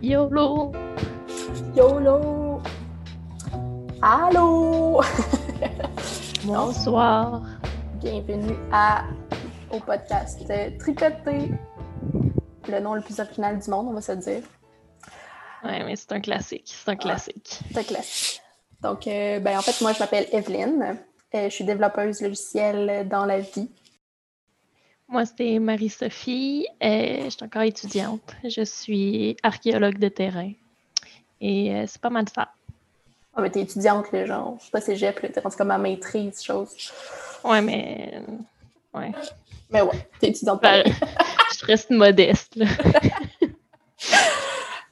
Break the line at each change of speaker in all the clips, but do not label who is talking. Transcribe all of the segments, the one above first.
YOLO!
YOLO! Allô!
Bonsoir!
Bienvenue à, au podcast Tricoté. Le nom le plus original du monde, on va se dire.
Ouais, mais c'est un classique. C'est un classique.
c'est un classique. Donc, euh, ben, en fait, moi, je m'appelle Evelyne. Euh, je suis développeuse logicielle dans la vie.
Moi, c'est Marie-Sophie. et Je suis encore étudiante. Je suis archéologue de terrain. Et euh, c'est pas mal ça.
Ah, mais t'es étudiante, là, genre, je sais pas, cégep, t'es rendu comme ma maîtrise, chose.
Ouais, mais. Ouais.
Mais ouais, t'es étudiante.
Ben, je reste modeste, là.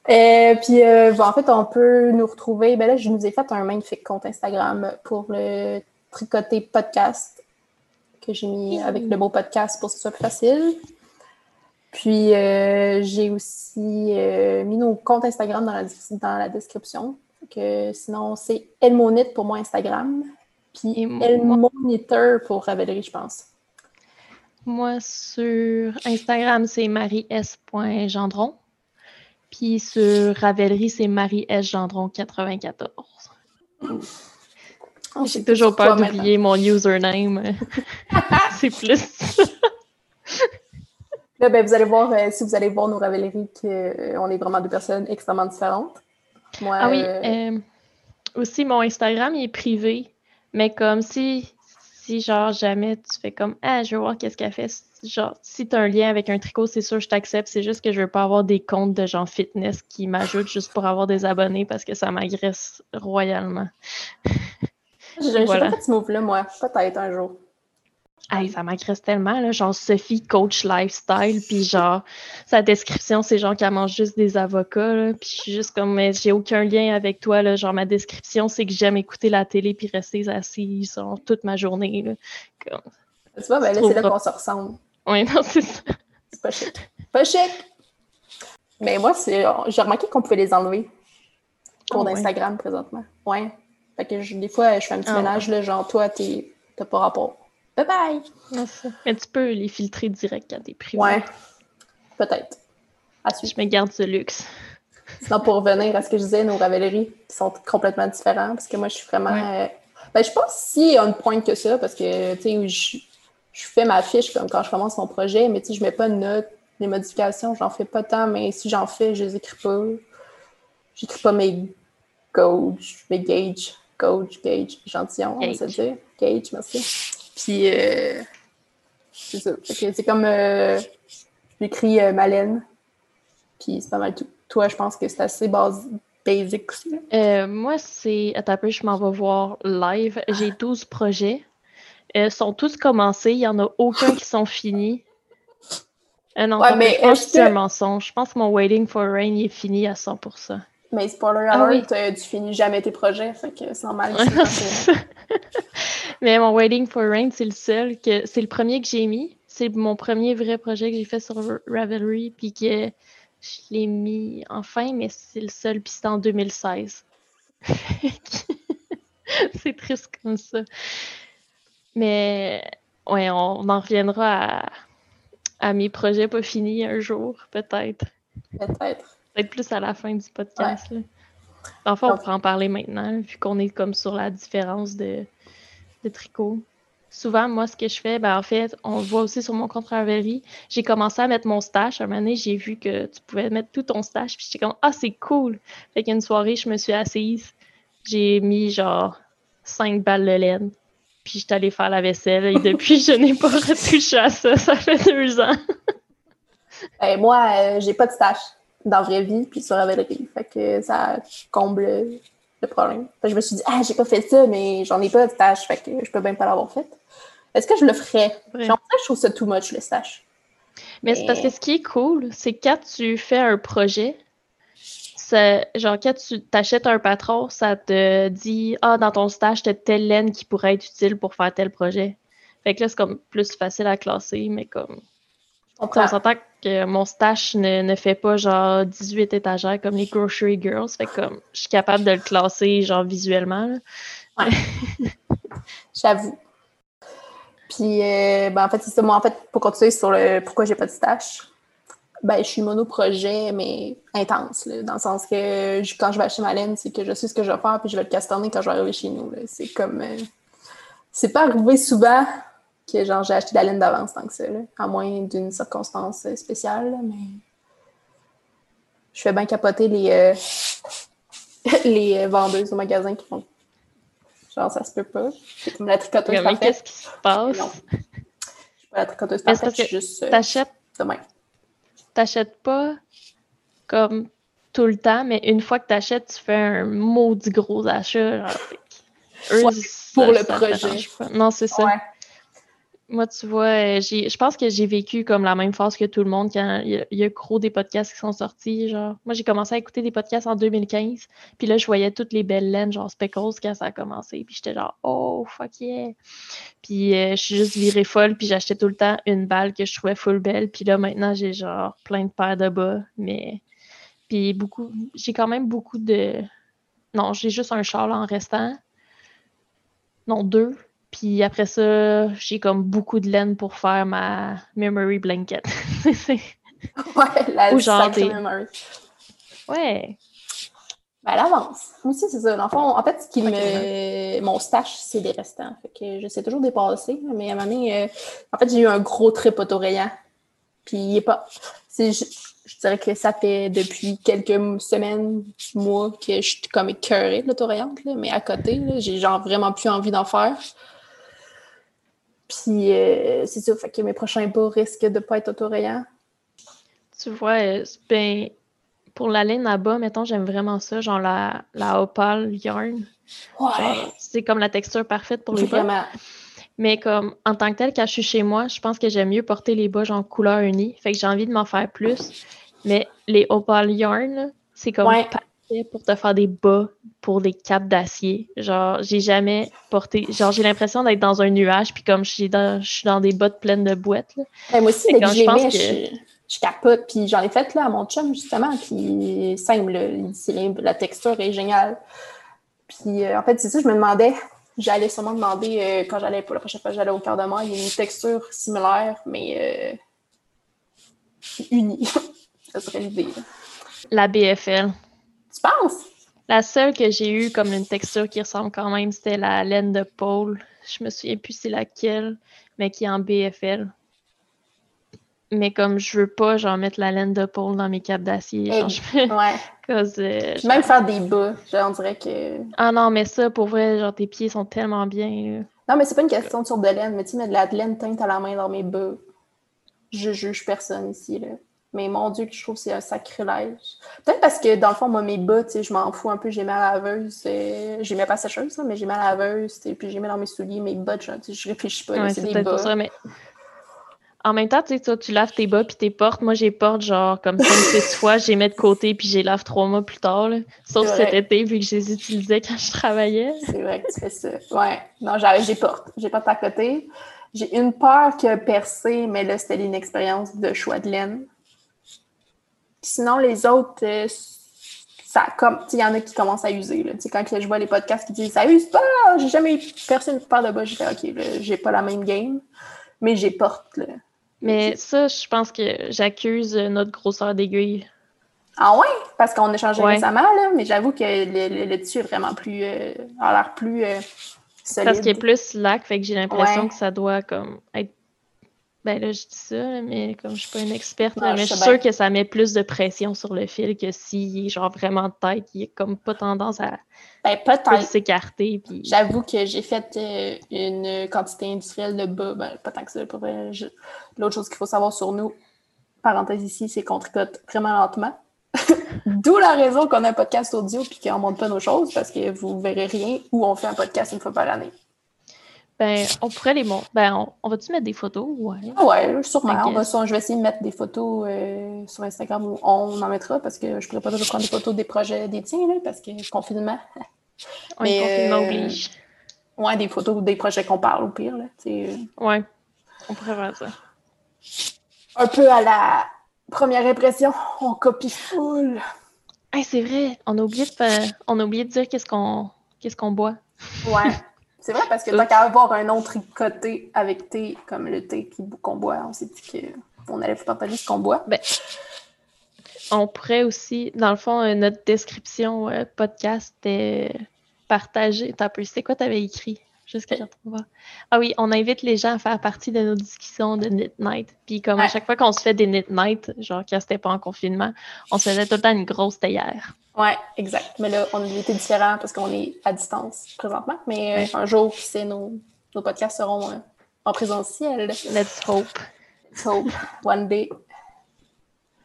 Et euh, puis, euh, bon, en fait, on peut nous retrouver. Ben là, je nous ai fait un magnifique compte Instagram pour le tricoter podcast que j'ai mis mmh. avec le mot podcast pour que ce soit plus facile. Puis euh, j'ai aussi euh, mis nos comptes Instagram dans la, dans la description. Que, sinon, c'est Elmonit pour moi Instagram. Puis Elmoniteur pour Ravelry, je pense.
Moi, sur Instagram, c'est maries.gendron. Puis sur Ravelry, c'est maries.gendron94. J'ai toujours peur d'oublier mon username. c'est plus.
Là, ben, vous allez voir, euh, si vous allez voir nos Ravelry, qu'on euh, est vraiment deux personnes extrêmement différentes.
Moi, ah oui. Euh, aussi, mon Instagram, il est privé. Mais comme si, si genre, jamais tu fais comme, ah, je veux voir qu'est-ce qu'elle fait. Genre, si tu as un lien avec un tricot, c'est sûr, je t'accepte. C'est juste que je veux pas avoir des comptes de gens fitness qui m'ajoutent juste pour avoir des abonnés parce que ça m'agresse royalement.
J'ai voilà. pas fait ce move-là, moi. Peut-être un jour.
Hey, ça m'agresse tellement, là. Genre, Sophie, coach lifestyle, puis genre, sa description, c'est genre qu'elle mange juste des avocats. Puis je suis juste comme, mais j'ai aucun lien avec toi, là. Genre, ma description, c'est que j'aime écouter la télé puis rester assise toute ma journée, là.
Tu vois, ben là, c'est là qu'on se ressemble.
Oui, non, c'est ça.
C'est pas chic. Pas chic! Mais moi, j'ai remarqué qu'on pouvait les enlever pour oh, Instagram présentement. Ouais. Fait que des fois, je fais un petit ah, ménage, là, genre, toi, t'as pas rapport. Bye bye!
Mais tu peux les filtrer direct quand t'es privé.
Ouais. Peut-être.
Je me garde ce luxe.
Sinon, pour revenir à ce que je disais, nos ravelleries sont complètement différents parce que moi, je suis vraiment. Euh, ben, je pense si on point que ça parce que, tu sais, je je fais ma fiche comme quand je commence mon projet, mais tu sais, je mets pas de notes, des modifications, j'en fais pas tant, mais si j'en fais, je les écris pas. J'écris pas mes gauges, mes gauges, gauge, gauge, gentillon, on va se dire. Gauge, merci. Puis, euh, c'est ça. C'est comme, euh, j'écris euh, Malène, puis c'est pas mal tout. Toi, je pense que c'est assez basic aussi.
moi, c'est. Attends peu, je m'en vais voir live. J'ai 12 projets. Ils sont tous commencés. Il n'y en a aucun qui sont finis. Euh, non, mais je c'est un mensonge. Je pense que mon Waiting for Rain est fini à 100%.
Mais spoiler ah alert, tu finis jamais tes projets, fait que c'est normal.
mais mon Waiting for Rain, c'est le seul que c'est le premier que j'ai mis. C'est mon premier vrai projet que j'ai fait sur Ravelry, puis que je l'ai mis enfin, mais c'est le seul, puis c'était en 2016. c'est triste comme ça. Mais ouais, on, en reviendra à, mes projets pas finis un jour, peut-être.
Peut-être.
Peut-être plus à la fin du podcast. Enfin, on pourra en parler maintenant, vu qu'on est comme sur la différence de, tricot. Souvent, moi, ce que je fais, ben, en fait, on voit aussi sur mon compte Ravelry, j'ai commencé à mettre mon stash. À un moment donné, j'ai vu que tu pouvais mettre tout ton stash, puis j'étais comme, ah, c'est cool. Fait qu'une soirée, je me suis assise, j'ai mis genre 5 balles de laine, puis j'étais allée faire la vaisselle et depuis, je n'ai pas retouché à ça. Ça fait deux ans.
Ben, moi, euh, j'ai pas de stash dans la vraie vie, puis sur Ravelry. Fait que ça comble le problème. je me suis dit, ah, j'ai pas fait ça, mais j'en ai pas de stash, fait que je peux même pas l'avoir fait. Est-ce que je le ferais? je trouve ça too much, le stash.
Mais, mais... c'est parce que ce qui est cool, c'est quand tu fais un projet, genre, quand tu t'achètes un patron, ça te dit Ah, dans ton stage, tu as telle laine qui pourrait être utile pour faire tel projet. Fait que là, c'est comme plus facile à classer, mais comme. On, s'entend que mon stash ne, fait pas genre 18 étagères comme les Grocery Girls. Fait comme je suis capable de le classer genre visuellement.
Ouais. J'avoue. Puis, euh, ben, en fait, c'est ça. Moi, en fait, pour continuer sur le pourquoi j'ai pas de stash, Ben, je suis monoprojet, mais intense, dans le sens que quand je vais acheter ma laine, c'est que je sais ce que je vais faire, puis je vais le castanner quand je vais arriver chez nous. C'est comme. Euh, c'est pas arrivé souvent que genre j'ai acheté de la laine d'avance tant que ça, à moins d'une circonstance spéciale, mais je fais bien capoter les, euh, les vendeuses au magasin qui font genre ça se peut pas. C'est comme la tricoteuse
qu'est-ce qui se passe?
Je suis pas la tricoteuse parfaite, je suis juste euh,
t'achètes,
demain.
T'achètes pas comme tout le temps, mais une fois que t'achètes, tu fais un maudit gros achat.
pour le projet.
Non, c'est ça. Moi, tu vois, euh, je pense que j'ai vécu comme la même phase que tout le monde quand il y, a, gros des podcasts qui sont sortis. Genre, moi, j'ai commencé à écouter des podcasts en 2015. Puis là, je voyais toutes les belles laines, genre Speckles, quand ça a commencé. Puis j'étais genre, oh, fuck yeah. Puis euh, je suis juste virée folle. Puis j'achetais tout le temps une balle que je trouvais full belle. Puis là, maintenant, j'ai genre plein de paires de bas. Mais. Puis beaucoup. J'ai quand même beaucoup de. Non, j'ai juste un châle en restant. Non, deux. Puis après ça, j'ai comme beaucoup de laine pour faire ma memory blanket.
ouais, la Ou genre memory.
Ouais.
Ben, elle avance. Moi aussi, c'est ça. Dans le fond, en fait, ce qui me... mon stash, c'est des restants. Fait que je sais toujours dépasser. Mais à un moment donné, euh, en fait, j'ai eu un gros trip autorayant. Puis il est pas. Je... je, dirais que ça fait depuis quelques semaines, mois, que je suis comme écœurée de l'autorayante. Mais à côté, j'ai genre vraiment plus envie d'en faire. Puis euh, c'est ça, fait que mes prochains bas risquent de ne pas être autorayants.
Tu vois, euh, ben, pour la laine à bas, mettons, j'aime vraiment ça, genre la, la opale yarn.
Ouais.
C'est comme la texture parfaite pour les bas. Mais comme en tant que tel, quand je suis chez moi, je pense que j'aime mieux porter les bas genre couleur unie. Fait que j'ai envie de m'en faire plus. Mais les opal yarn, c'est comme pour te faire des bas pour des capes d'acier. Genre, j'ai jamais porté. Genre, j'ai l'impression d'être dans un nuage, puis comme je suis dans, je suis dans des bottes pleines de boîtes.
Ben, moi aussi, je, que... je, capote. Puis j'en ai fait là à mon chum, justement, puis simple. La texture est géniale. Puis euh, en fait, c'est ça, je me demandais. J'allais sûrement demander, euh, quand j'allais pour la prochaine fois, j'allais au cœur de moi, il y a une texture similaire, mais euh, unie. ça serait l'idée.
La BFL.
Tu penses?
La seule que j'ai eue comme une texture qui ressemble quand même, c'était la laine de Paul. Je me souviens plus c'est laquelle, mais qui est en BFL. Mais comme je veux pas, genre mettre la laine de Paul dans mes capes d'acier.
Ouais.
Euh,
même faire des bas, genre, on dirait que.
Ah non, mais ça, pour vrai, genre tes pieds sont tellement bien.
Non, mais c'est pas une question de de laine, mais tu mets de la laine teinte à la main dans mes bas. Je juge personne ici, là. Mais mon Dieu, je trouve que c'est un sacrilège. Peut-être parce que, dans le fond, moi, mes bas, je m'en fous un peu. J'ai ma laveuse. J'ai mis pas sécheuse, mais j'ai ma laveuse. Puis j'ai mis dans mes souliers mes bas. Je, je réfléchis pas. c'est des bas. Ça, mais...
En même temps, tu sais, tu laves tes bas puis tes portes. Moi, j'ai porte genre comme 5-6 fois. J'ai mis de côté puis j'ai lave trois mois plus tard. Sauf cet été, vu que je les utilisais quand je travaillais.
C'est vrai que tu fais ça. Ouais. Non, j'ai porte. J'ai porte à côté. J'ai une peur qui a percé, mais là, c'était une expérience de choix de laine. Sinon, les autres, euh, ça comme il y en a qui commencent à user. Là. Quand je vois les podcasts qui disent ça use pas, j'ai jamais percé une paire de bas, je fais OK, j'ai pas la même game, mais j'ai porte.
Mais ça, je pense que j'accuse notre grosseur d'aiguille.
Ah ouais? Parce qu'on a changé récemment, là, mais j'avoue que le, tissu est vraiment plus. Euh, a l'air plus euh, solide.
Parce qu'il est plus lac, fait que j'ai l'impression que ça doit comme être ben là, je dis ça, mais comme je suis pas une experte, mais je suis sûre que ça met plus de pression sur le fil que s'il est genre vraiment de tête, il est comme pas tendance à
ben,
s'écarter. Puis...
J'avoue que j'ai fait euh, une quantité industrielle de bas, ben, pas tant que ça. L'autre chose qu'il faut savoir sur nous, parenthèse ici, c'est qu'on tricote vraiment lentement. D'où la raison qu'on a un podcast audio puis qu'on monte pas nos choses parce que vous verrez rien ou on fait un podcast une fois par année.
Ben, on pourrait les montrer. Ben, on, va-tu mettre des photos? Ouais.
Ah ouais, sûrement. On va, je vais essayer de mettre des photos euh, sur Instagram où on en mettra parce que je pourrais pas toujours prendre des photos des projets des tiens, là, parce que confinement.
Oui, confinement euh, oblige.
Ouais, des photos des projets qu'on parle au pire, là. Euh.
Ouais, on pourrait faire ça.
Un peu à la première impression, on copie full.
Hey, c'est vrai, on a oublié de, faire... on a oublié de dire qu'est-ce qu'on qu'est-ce qu'on boit.
Ouais. C'est vrai, parce que tant qu'à avoir un autre tricoté avec thé, comme le thé qu'on boit, on s'est dit qu'on allait vous partager ce qu'on boit.
Ben, on pourrait aussi, dans le fond, euh, notre description euh, podcast est partagée. T'as c'est quoi t'avais écrit? Juste que je retrouve. Ah oui, on invite les gens à faire partie de nos discussions de Knit Night. Puis comme à chaque fois qu'on se fait des Knit Night, genre quand c'était pas en confinement, on se faisait tout le temps une grosse théière.
Ouais, exact. Mais là, on a été différents parce qu'on est à distance présentement. Mais un jour, c'est nos, nos podcasts seront en présentiel.
Let's hope.
Hope. One day.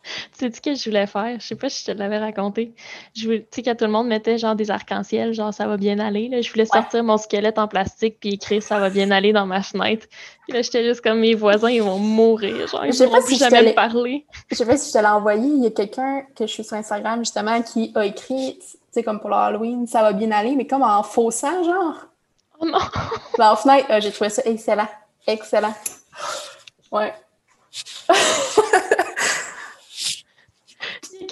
Tu sais ce que je voulais faire? Je sais pas si je te l'avais raconté. Je tu sais, quand tout le monde mettait genre des arcs-en-ciel, genre ça va bien aller, là, je voulais sortir mon squelette en plastique puis écrire ça va bien aller dans ma fenêtre. Puis là, j'étais juste comme mes voisins, ils vont mourir. Genre, ils vont plus jamais me parler.
Je sais pas si je te l'ai envoyé. Il y a quelqu'un que je suis sur Instagram justement qui a écrit, tu sais, comme pour l'Halloween, ça va bien aller, mais comme en faussant, genre.
Oh non!
La fenêtre, euh, j'ai trouvé ça excellent. Excellent. Ouais.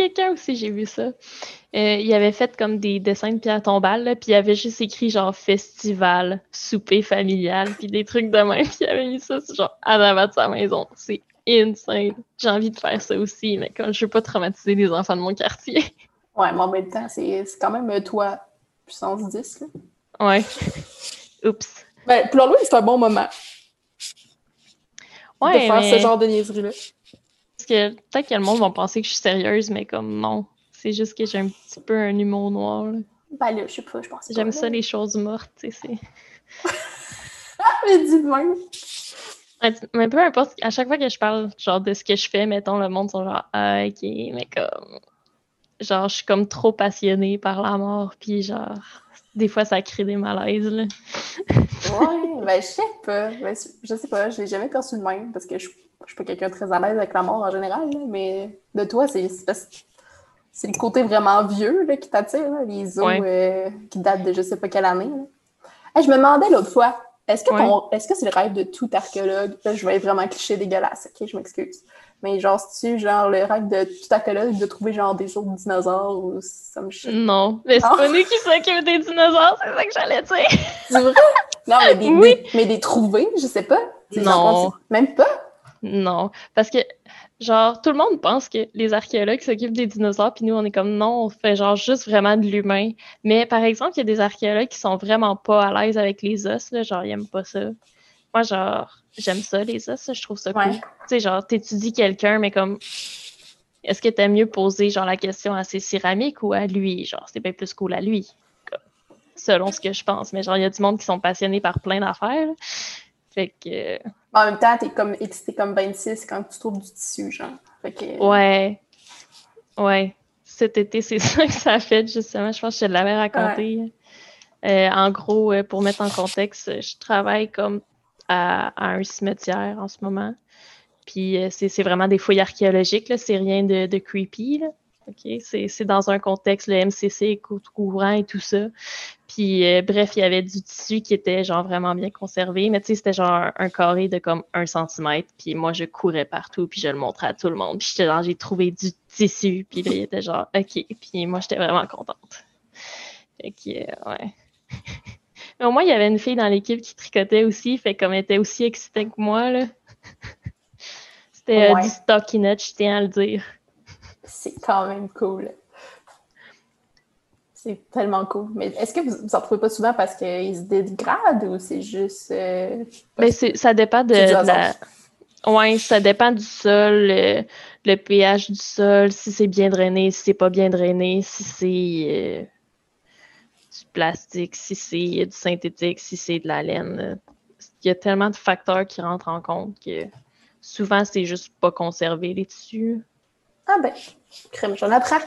quelqu'un aussi, j'ai vu ça. Euh, il avait fait comme des dessins de pierre tombale, puis il avait juste écrit genre festival, souper familial, puis des trucs de même, puis il avait mis ça genre à l'avant de sa maison. C'est insane. J'ai envie de faire ça aussi, mais comme je veux pas traumatiser les enfants de mon quartier.
Ouais, mais en même temps, c'est quand même euh, toi, puissance 10, là.
Ouais. Oups.
Ben, pour lui, c'est un bon moment. Ouais, de faire ce genre de niaiserie-là
que peut-être que le monde va penser que je suis sérieuse, mais comme non. C'est juste que j'ai un petit peu un humour noir. Là.
Ben là, je sais pas, je pense
J'aime ça, les choses mortes, tu sais.
mais dis moi
Mais peu importe, à chaque fois que je parle genre de ce que je fais, mettons, le monde sont genre ah, ok, mais comme genre je suis comme trop passionnée par la mort, puis genre des fois ça crée des malaises là.
ouais, ben je sais pas, ben, je sais pas, je l'ai jamais perçu de même parce que je je suis pas quelqu'un très à l'aise avec la mort en général, mais de toi, c'est c'est le côté vraiment vieux là, qui t'attire, les os euh, qui datent de je sais pas quelle année. je me demandais l'autre fois, est-ce que est-ce que c'est le rêve de tout archéologue? Là, je vais être vraiment cliché dégueulasse, ok, je m'excuse. Mais genre, c'est-tu genre le rêve de tout archéologue de trouver genre des autres dinosaures ou ça me
Non, mais c'est pas nous qui s'occupent des dinosaures, c'est ça que j'allais dire.
C'est vrai? Non, mais des, oui. mais des trouver, je sais pas.
Non.
Même pas?
Non, parce que, genre, tout le monde pense que les archéologues s'occupent des dinosaures, puis nous, on est comme non, on fait genre juste vraiment de l'humain. Mais par exemple, il y a des archéologues qui sont vraiment pas à l'aise avec les os, là, genre, ils aiment pas ça. Moi, genre, j'aime ça, les os, je trouve ça cool. Tu sais, genre, t'étudies quelqu'un, mais comme, est-ce que t'aimes mieux poser, genre, la question à ses céramiques ou à lui? Genre, c'est bien plus cool à lui, selon ce que je pense. Mais genre, il y a du monde qui sont passionnés par plein d'affaires. Fait que.
En même temps, t'es comme excité comme 26 quand tu trouves du tissu, genre. Fait que...
Ouais. Ouais. Cet été, c'est ça que ça a fait, justement. Je pense que je l'avais raconté. Euh, en gros, euh, pour mettre en contexte, je travaille comme à, un cimetière en ce moment. Puis euh, c'est vraiment des fouilles archéologiques, c'est rien de, de creepy. Là. OK? C'est dans un contexte, le MCC courant et tout ça. Puis, euh, bref, il y avait du tissu qui était genre vraiment bien conservé, mais tu sais, c'était genre un carré de comme un centimètre. Puis moi, je courais partout, puis je le montrais à tout le monde. Puis j'étais genre, j'ai trouvé du tissu. Puis là, il était genre, OK. Puis moi, j'étais vraiment contente. OK, ouais. mais au moins, il y avait une fille dans l'équipe qui tricotait aussi, fait comme elle était aussi excitée que moi, là. C'était euh, du stockinette, je tiens à le dire
c'est quand même cool. C'est tellement cool. Mais est-ce que vous, en trouvez pas souvent parce qu'ils se dégradent ou c'est juste. Euh,
mais ça dépend de, la. Oui, ça dépend du sol, le, pH du sol, si c'est bien drainé, si c'est pas bien drainé, si c'est euh, du plastique, si c'est du synthétique, si c'est de la laine. Il y a tellement de facteurs qui rentrent en compte que souvent c'est juste pas conservé les tissus.
Ah ben, crème, j'en apprends.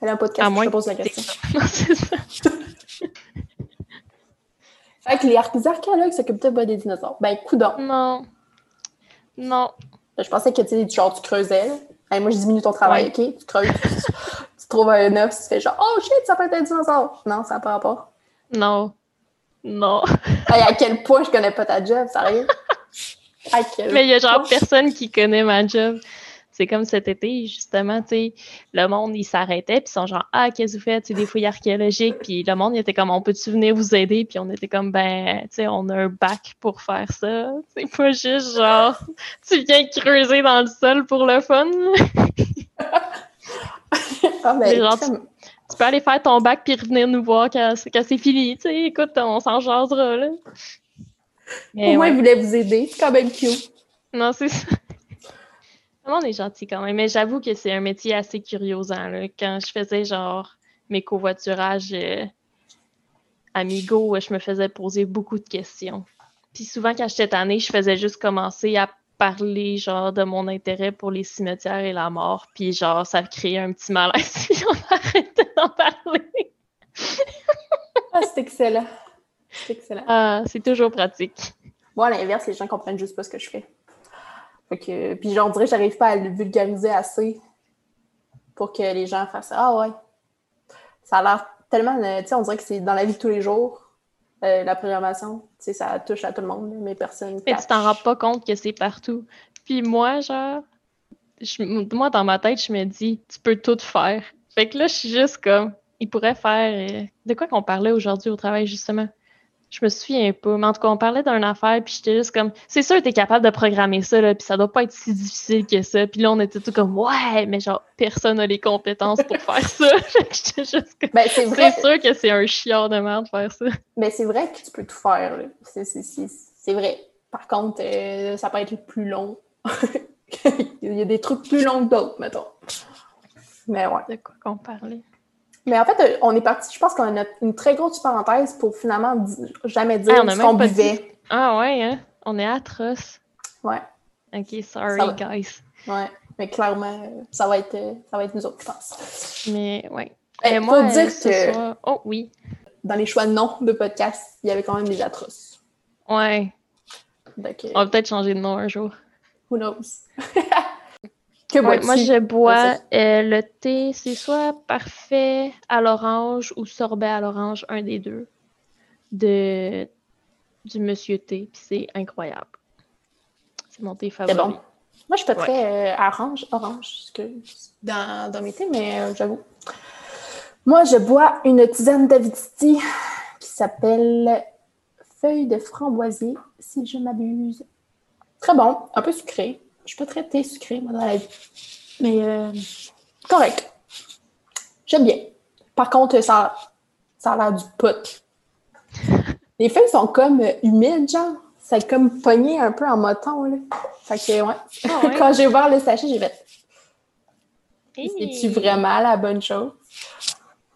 Elle a un podcast, je te pose la question. c'est ça. fait que les archéologues s'occupent pas des dinosaures. Ben, coudons.
Non. Non.
Ben, je pensais que tu genre, tu creusais. moi, je diminue ton travail, OK? Tu creuses. tu trouves un œuf, tu fais genre, oh shit, ça peut être un dinosaure. Non, ça n'a pas rapport.
Non. Non.
à quel point je connais pas ta job, sérieux?
Mais il y a genre personne qui connaît ma job. C'est comme cet été, justement, tu sais, le monde, il s'arrêtait, puis ils sont genre, ah, qu'est-ce que vous faites? C'est des fouilles archéologiques, puis le monde, il était comme, on peut-tu venir vous aider? Puis on était comme, ben, tu sais, on a un bac pour faire ça. C'est pas juste genre, tu viens creuser dans le sol pour le fun.
ah, ben,
genre, tu, tu peux aller faire ton bac puis revenir nous voir quand, quand c'est fini. Tu sais, écoute, on s'en jasera, là.
Mais, Au moins, ouais. il voulait vous aider. C'est quand même cute.
Non, c'est ça. Tout le monde est gentil quand même. Mais j'avoue que c'est un métier assez curiosant. Là. Quand je faisais genre mes covoiturages euh, amigos, je me faisais poser beaucoup de questions. Puis souvent, quand j'étais tannée, je faisais juste commencer à parler genre de mon intérêt pour les cimetières et la mort. Puis genre, ça créait un petit malaise si on arrêtait d'en parler.
ah, c'est excellent. C'est excellent.
Ah, c'est toujours pratique.
Moi, à l'inverse, les gens comprennent juste pas ce que je fais. Fait que, puis genre, on dirait que j'arrive pas à le vulgariser assez pour que les gens fassent Ah ouais. Ça a l'air tellement, euh, tu sais, on dirait que c'est dans la vie de tous les jours. Euh, la programmation, tu sais, ça touche à tout le monde, mais personne.
Mais tu t'en rends pas compte que c'est partout. Puis moi, genre, moi, dans ma tête, je me dis, tu peux tout faire. Fait que là, je suis juste comme, il pourrait faire. Euh, de quoi qu'on parlait aujourd'hui au travail, justement? Je me souviens pas. Mais en tout cas, on parlait d'une affaire, puis j'étais juste comme, c'est sûr, t'es capable de programmer ça, là, puis ça doit pas être si difficile que ça. Puis là, on était tout comme, ouais, mais genre, personne n'a les compétences pour faire ça. j'étais juste comme, ben, c'est sûr que c'est un chiant de merde de faire ça.
Mais c'est vrai que tu peux tout faire, C'est vrai. Par contre, euh, ça peut être plus long. Il y a des trucs plus longs que d'autres, mettons. Mais ouais.
De quoi qu'on parlait?
Mais en fait, euh, on est parti, je pense qu'on a une très grosse parenthèse pour finalement jamais dire ce qu'on buvait.
Ah ouais, hein? On est atroce.
Ouais.
Ok, sorry, guys.
Ouais, mais clairement, ça va être, euh, ça va être nous autres, je pense.
Mais ouais.
Et eh, moi, dire que.
Oh oui.
Dans les choix de noms de podcast, il y avait quand même des atroces.
Ouais. On va peut-être changer de nom un jour.
Who knows?
moi, je bois euh, le thé, c'est soit parfait à l'orange ou sorbet à l'orange, un des deux, de du Monsieur Thé, puis c'est incroyable. C'est mon thé favori.
bon. Moi, je suis pas très euh, orange, orange dans, dans mes thés, mais euh, j'avoue. Moi, je bois une tisane d'Avidity qui s'appelle Feuille de framboisier, si je m'abuse. Très bon, un peu sucré. Je suis pas très thé sucré, moi, dans la vie. Mais euh, correct. J'aime bien. Par contre, ça, ça a l'air du pot. Les feuilles sont comme euh, humides, genre. C'est comme pogné un peu en moton, là. Fait que, ouais. Ah Quand j'ai ouvert le sachet, j'ai fait. C'est-tu vraiment la bonne chose?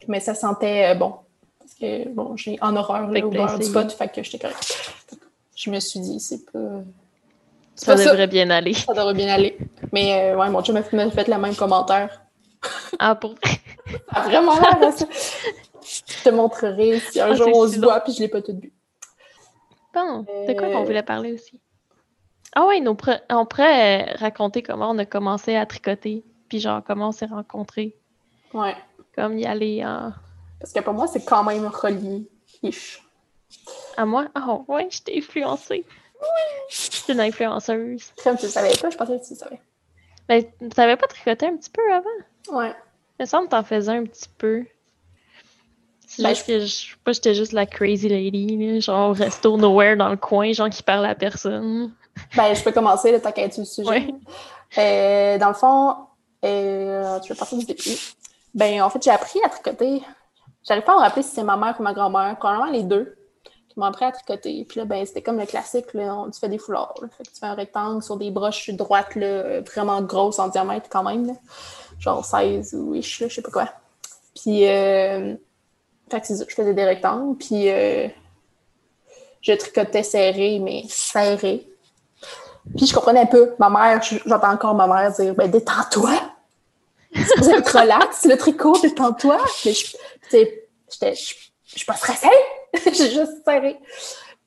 Mais ça sentait euh, bon. Parce que, bon, j'ai en horreur là, au beurre du pot, fait que j'étais correct. Je me suis dit, c'est pas.
Ça devrait bien aller.
Ça devrait bien aller. Mais euh, ouais, mon chum m'a fait le même commentaire.
Ah, pour
Ça a vraiment l'air ça. Je te montrerai si un ah, jour on se voit puis je l'ai pas tout bu.
Bon, de quoi qu'on euh, voulait parler aussi? Ah ouais, on pourrait euh, raconter comment on a commencé à tricoter, puis genre comment on s'est rencontrés.
Ouais.
Comme y aller en...
Parce que pour moi, c'est quand même relié.
À moi? Ah oh, ouais, je t'ai influencée. C'est une influenceuse.
Comme tu le savais pas, je pensais que tu le savais.
Ben, tu savais pas tricoter un petit peu avant?
Ouais.
Il me semble que t'en faisais un petit peu. C'est ben, juste que je, pas j'étais juste la crazy lady, genre resto nowhere dans le coin, genre qui parle à personne.
Ben, je peux commencer, là, t'as qu'à être le sujet. Euh, dans le fond, euh, tu veux partir du début? Ben, en fait, j'ai appris à tricoter. J'arrive pas me rappeler si c'est ma mère ou ma grand-mère. Probablement les deux qui m'ont à tricoter. Puis là, ben, c'était comme le classique, là, tu fais des foulards. Tu fais un rectangle sur des broches droites, là, vraiment grosses en diamètre quand même. Genre 16 ou je sais pas quoi. Puis, euh, fait que je faisais des rectangles. Puis, euh, je tricotais serré, mais serré. Puis, je comprenais un peu. Ma mère, j'entends encore ma mère dire ben, détends-toi. C'est être relax, le tricot, détends-toi. Mais, tu sais, je suis pas stressée. j'ai juste serré.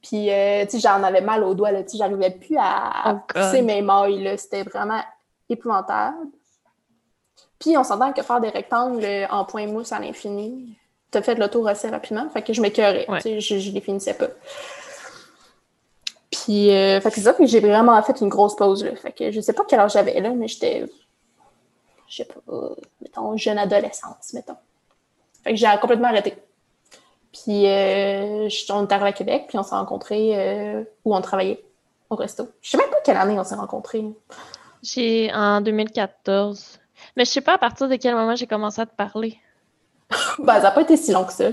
Puis, euh, tu sais, j'en avais mal aux doigts, là, tu sais, j'arrivais plus à, oh pousser mes mailles, là. C'était vraiment épouvantable. Puis, on s'entend que faire des rectangles en point mousse à l'infini, t'as fait le tour assez rapidement, fait que je m'écœurais, tu sais, je, je les finissais pas. Puis, euh, fait que c'est ça, puis j'ai vraiment fait une grosse pause, là. Fait que je sais pas quel âge j'avais, là, mais j'étais, je sais pas, mettons, jeune adolescence, mettons. Fait que j'ai complètement arrêté. Puis euh, on est arrivé à Québec, puis on s'est rencontrés euh, où on travaillait, au resto. Je sais même pas quelle année on s'est rencontrés.
J'ai en 2014. Mais je sais pas à partir de quel moment j'ai commencé à te parler.
ben, ça n'a pas été si long que ça.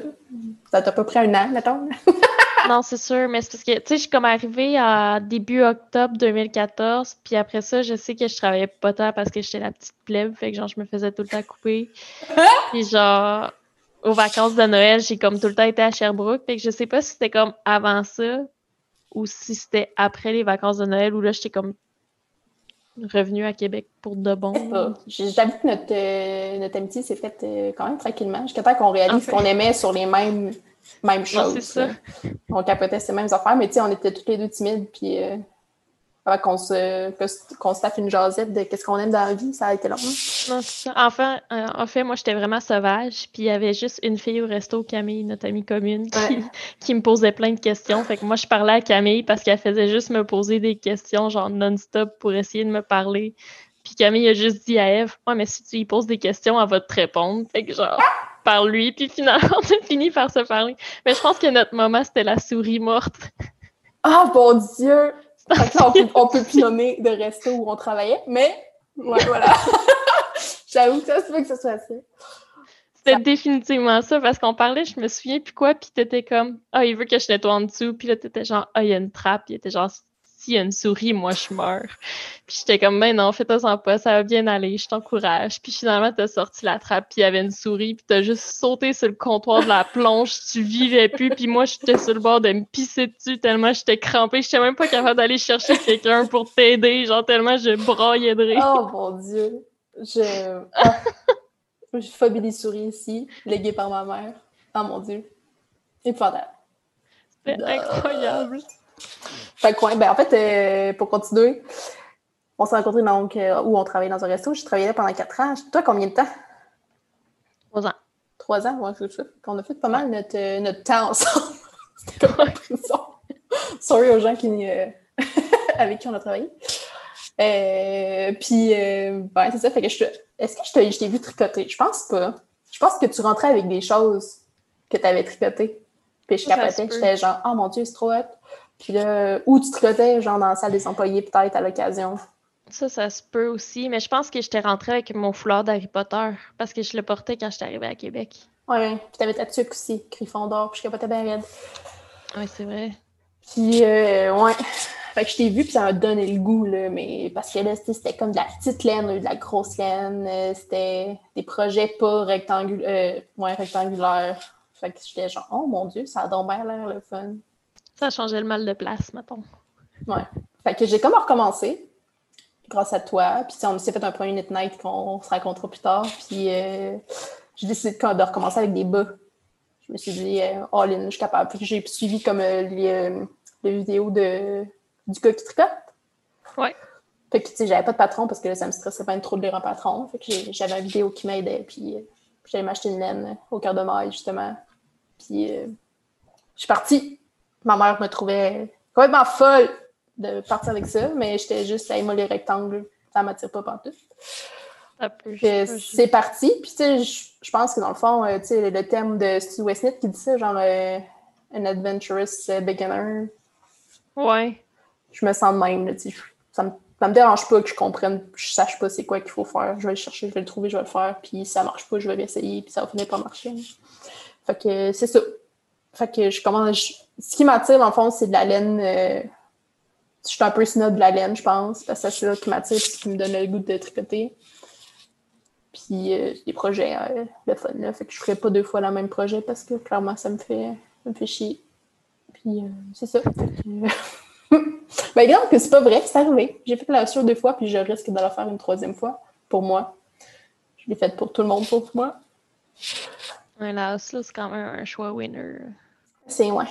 Ça t'a à peu près un an, mettons.
non, c'est sûr, mais c'est parce que, tu sais, je suis comme arrivée à début octobre 2014, puis après ça, je sais que je travaillais pas tant parce que j'étais la petite plèbe, fait que genre, je me faisais tout le temps couper. puis genre, aux vacances de Noël, j'ai comme tout le temps été à Sherbrooke, fait que je sais pas si c'était comme avant ça ou si c'était après les vacances de Noël, où là, j'étais comme revenu à Québec pour de bon.
J'avoue que notre, euh, notre amitié s'est faite euh, quand même tranquillement, jusqu'à temps qu'on réalise qu'on aimait sur les mêmes, mêmes choses.
ça.
On capotait ces mêmes affaires, mais tu sais, on était toutes les deux timides, puis euh, qu'on se, qu'on se tape une jasette de qu'est-ce qu'on aime dans la vie, ça a été long.
Non, ça. Enfin, euh, en fait, moi, j'étais vraiment sauvage. Puis il y avait juste une fille au resto, Camille, notre amie commune, qui, qui, me posait plein de questions. Fait que moi, je parlais à Camille parce qu'elle faisait juste me poser des questions, genre non-stop, pour essayer de me parler. Puis Camille a juste dit à Eve, ouais, mais si tu lui poses des questions, elle va te répondre. Fait que genre, par lui. Puis finalement, on a fini par se parler. Mais je pense que notre moment, c'était la souris morte.
Ah, bon Dieu! On, peut, on peut nommer de resto où on travaillait, mais ouais, voilà. J'avoue que ça se fait que ce soit ça.
C'était définitivement ça, parce qu'on parlait, je me souviens, puis quoi, puis t'étais comme, ah, il veut que je nettoie en dessous, puis là, t'étais genre, ah, il y a une trappe, il était genre, s'il y a une souris, moi, je meurs. Puis j'étais comme, ben non, fais-toi pas, ça va bien aller, je t'encourage. Puis finalement, t'as sorti la trappe, puis il y avait une souris, puis t'as juste sauté sur le comptoir de la plonge, tu vivais plus, puis moi, j'étais sur le bord de me pisser dessus tellement j'étais crampée. J'étais même pas capable d'aller chercher quelqu'un pour t'aider, genre tellement je braillais de rire.
Oh mon Dieu! Je... Ah. je phobie des souris ici, léguées par ma mère. Oh mon Dieu! Épouvantable.
C'était incroyable.
Fait que, ben, en fait, euh, pour continuer, on s'est rencontrés donc euh, où on travaillait dans un resto. J'ai travaillé là pendant quatre ans. Toi, combien de temps?
Trois ans.
Trois ans, ouais, c'est ça. On a fait pas mal notre, euh, notre temps ensemble. C'était comme prison. Sorry aux gens qui, avec qui on a travaillé. puis, ben, c'est ça. Fait que je Est-ce que je t'ai vu tricoter? Je pense pas. Je pense que tu rentrais avec des choses que tu avais tricotées. Puis je capotais. J'étais genre, oh mon Dieu, c'est trop hot. Puis là, où tu tricotais, genre dans la salle des employés, peut-être à l'occasion?
Ça, ça se peut aussi, mais je pense que j'étais rentrée avec mon foulard d'Harry Potter parce que je le portais quand j'étais arrivée à Québec.
Ouais, puis t'avais ta tuque aussi, d'or, puis je capotais bien raide.
Oui, c'est vrai.
Puis, euh, ouais. Fait que je t'ai vu, puis ça m'a donné le goût, là, mais parce que là, c'était comme de la petite laine, de la grosse laine, euh, c'était des projets pas rectangulaires, euh, ouais, rectangulaires. Fait que j'étais genre, oh mon Dieu, ça a donc bien l'air le fun.
Ça a changé le mal de place, mettons.
Ouais. Fait que j'ai comme recommencé grâce à toi. Puis on s'est fait un premier Knit Night qu'on se racontera plus tard. Puis euh, j'ai décidé de, recommencer avec des bas. Je me suis dit, euh, all in, je suis capable. Puis j'ai suivi comme euh, les, vidéos de, du gars qui tricote.
Ouais.
Fait que, tu sais, j'avais pas de patron parce que là, ça me stressait pas trop de lire un patron. Fait que j'avais une vidéo qui m'aidait. Puis j'allais m'acheter une laine au cœur de maille, justement. Puis je suis partie ma mère me trouvait complètement folle de partir avec ça, mais j'étais juste à aimer les rectangles. Ça m'attire pas partout. C'est parti. Puis, tu sais, je pense que dans le fond, euh, tu sais, le thème de Stu Westnett qui dit ça, genre euh, un adventurous euh, beginner.
Ouais.
Je me sens de même. Tu sais, ça me, ça me dérange pas que je comprenne, je sache pas c'est quoi qu'il faut faire. Je vais le chercher, je vais le trouver, je vais le faire. Puis, si ça marche pas, je vais l'essayer, puis ça va finir par marcher. Fait que c'est ça. Fait que je commence. Ce qui m'attire, le fond, c'est de la laine. Euh, je suis un peu snob de la laine, je pense, parce que c'est ça qui m'attire, ce qui me donne le goût de tricoter. Puis euh, des projets, euh, le fun, là. Fait que je ferai pas deux fois le même projet parce que clairement, ça me fait, me chier. Puis c'est ça. ben, exemple que c'est pas vrai, c'est arrivé. J'ai fait la sur deux fois, puis je risque de la faire une troisième fois pour moi. Je l'ai faite pour tout le monde, pour moi.
Ouais, là, c'est quand même un choix winner.
C'est ouais.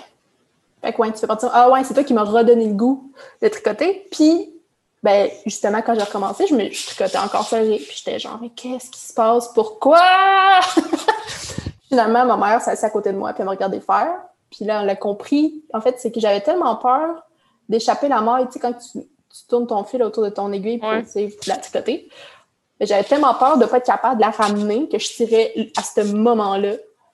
Fait que ouais, tu fais partir. Ah ouais, c'est toi qui m'as redonné le goût de tricoter. Puis, ben, justement, quand j'ai recommencé, je me tricotais encore serré. Puis j'étais genre, mais qu'est-ce qui se passe? Pourquoi? Finalement, ma mère s'est assise à côté de moi, puis elle m'a regardé faire. Puis là, elle a compris. En fait, c'est que j'avais tellement peur d'échapper la maille. Tu sais, quand tu, tournes ton fil autour de ton aiguille pour la tricoter. J'avais tellement peur de ne pas être capable de la ramener que je tirais à ce moment-là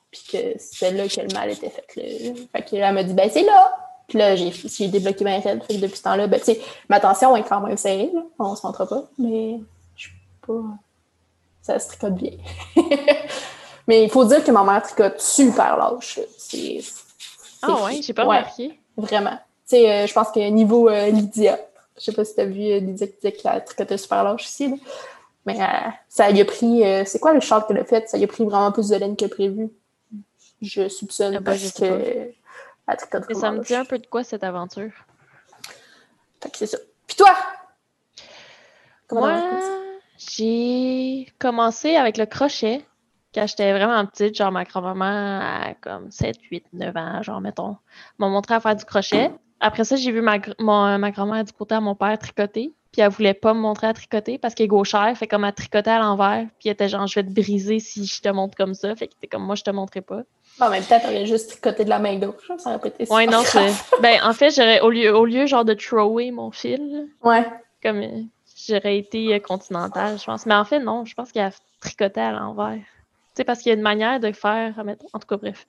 puis que c'est là que le mal était fait. Là. Fait qu'elle m'a dit, ben c'est là! Puis là, j'ai, j'ai débloqué ma. Fait que depuis ce temps-là, ben tu sais, ma tension est quand même serrée, là. on se montre pas, mais je suis pas... ça se tricote bien. Mais il faut dire que ma mère tricote super lâche.
Ah ouais, j'ai pas remarqué.
Vraiment. Tu sais, euh, je pense que niveau euh, Lydia, je sais pas si tu as vu euh, Lydia qui disait qu'elle tricotait super lâche ici, mais ça lui a pris. c'est quoi le char qu'elle a fait? Ça lui a pris vraiment plus de laine que prévu. Je soupçonne ah, parce que elle tricote
ça me dit un peu de quoi cette aventure?
Fait que c'est ça. Puis toi?
Comment Moi, j'ai commencé avec le crochet quand j'étais vraiment petite, genre ma grand-maman à comme 7, 8, 9 ans, genre mettons, m'a montré à faire du crochet. Après ça, j'ai vu ma, ma grand-mère du côté à mon père tricoter. Puis elle voulait pas me montrer à tricoter parce qu'elle est gauchère, fait comme elle tricotait à l'envers. Puis elle était genre, je vais te briser si je te montre comme ça. Fait que était comme, moi, je te montrerai pas.
Bon, mais peut-être aurait juste tricoté de la main gauche, ça aurait été
Ouais, non, c'est. Ben, en fait, j'aurais, au lieu, au lieu, genre, de thrower mon fil.
Ouais.
Comme, j'aurais été euh, continentale, je pense. Mais en fait, non, je pense qu'il a tricoté à l'envers. Tu sais, parce qu'il y a une manière de faire, en tout cas, bref,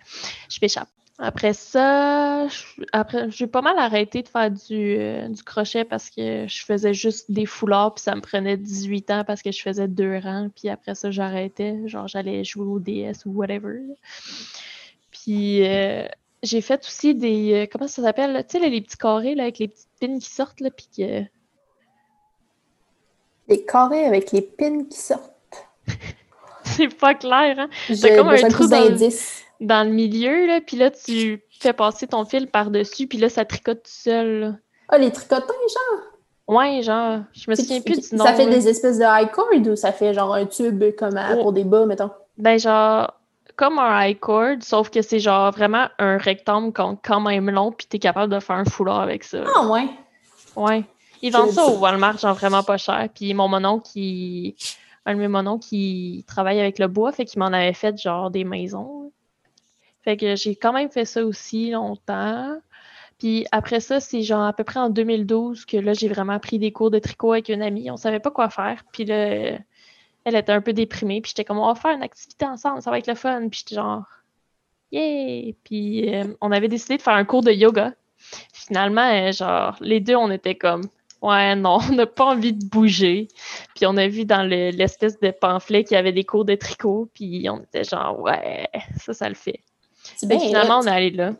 je m'échappe. Après ça, après, j'ai pas mal arrêté de faire du, euh, du, crochet parce que je faisais juste des foulards, puis ça me prenait 18 ans parce que je faisais deux rangs, puis après ça, j'arrêtais. Genre, j'allais jouer au DS ou whatever. Puis, euh, j'ai fait aussi des. comment ça s'appelle? Tu sais, les petits carrés là, avec les petites pins qui sortent, là, puis que
des carrés avec les pins qui sortent.
c'est pas clair, hein? C'est comme un trou dans, dans, le milieu, là, puis là, tu fais passer ton fil par-dessus, puis là, ça tricote tout seul.
Ah, les tricotins, genre?
Ouais, genre, je me souviens plus du nom.
Ça fait des espèces de high cord ou ça fait genre un tube comme oh. pour des bas, mettons?
Ben, genre, comme un high cord, sauf que c'est genre vraiment un rectangle quand même long, puis t'es capable de faire un foulard avec ça.
Ah, ouais?
Ouais. Ils vendent ça au Walmart, genre vraiment pas cher. Puis mon monon qui. Un de mes monons qui travaille avec le bois, fait qu'il m'en avait fait genre des maisons. Fait que j'ai quand même fait ça aussi longtemps. Puis après ça, c'est genre à peu près en 2012 que là, j'ai vraiment pris des cours de tricot avec une amie. On savait pas quoi faire. Puis là, elle était un peu déprimée. Puis j'étais comme, on va faire une activité ensemble, ça va être le fun. Puis j'étais genre, yeah! Puis euh, on avait décidé de faire un cours de yoga. Finalement, euh, genre, les deux, on était comme, Ouais, non, on n'a pas envie de bouger. Puis on a vu dans l'espèce de pamphlet qu'il y avait des cours de tricot, puis on était genre, ouais, ça, ça le fait. Bien, finalement, on est allé là.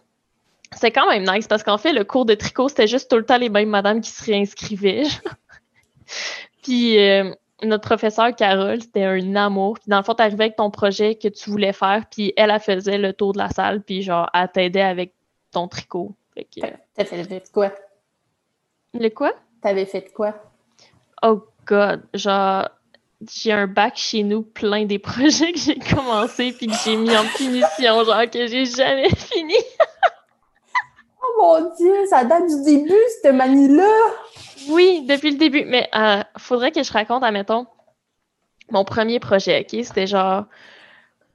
C'est quand même nice parce qu'en fait, le cours de tricot, c'était juste tout le temps les mêmes madames qui se réinscrivaient. puis euh, notre professeur Carole, c'était un amour. Puis dans le fond, t'arrivais avec ton projet que tu voulais faire, puis elle, elle faisait le tour de la salle, puis genre, elle t'aidait avec ton tricot.
T'as fait quoi?
Le quoi?
T'avais fait quoi?
Oh God, genre, j'ai un bac chez nous plein des projets que j'ai commencé puis que j'ai mis en punition, genre que j'ai jamais fini.
oh mon Dieu, ça date du début, cette manie-là!
Oui, depuis le début. Mais euh, faudrait que je raconte, admettons, mon premier projet, OK? C'était genre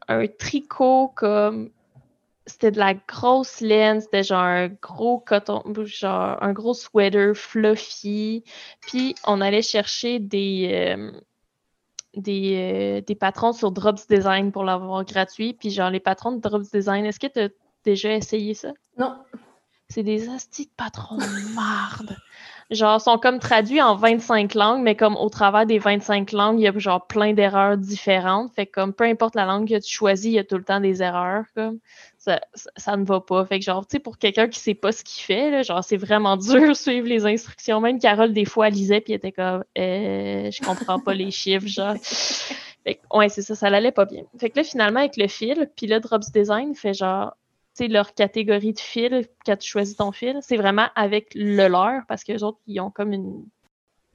un tricot comme c'était de la grosse laine, c'était genre un gros coton, genre un gros sweater fluffy. Puis on allait chercher des, euh, des, euh, des, patrons sur Drops Design pour l'avoir gratuit. Puis genre les patrons de Drops Design, est-ce que tu as déjà essayé ça?
Non.
C'est des astis de patrons de marde. Genre, sont comme traduits en 25 langues, mais comme au travers des 25 langues, il y a genre plein d'erreurs différentes. Fait que comme peu importe la langue que tu choisis, il y a tout le temps des erreurs. Comme ça, ne va pas. Fait que genre, tu sais, pour quelqu'un qui sait pas ce qu'il fait, là, genre, c'est vraiment dur suivre les instructions. Même Carole, des fois, elle lisait puis elle était comme euh, je comprends pas les chiffres, genre. Fait que, ouais, c'est ça, ça l'allait pas bien. Fait que là, finalement, avec le fil, puis là, Drops Design fait genre sais, leur catégorie de fil, quand tu choisis ton fil, c'est vraiment avec le leur, parce que les autres, ils ont comme une.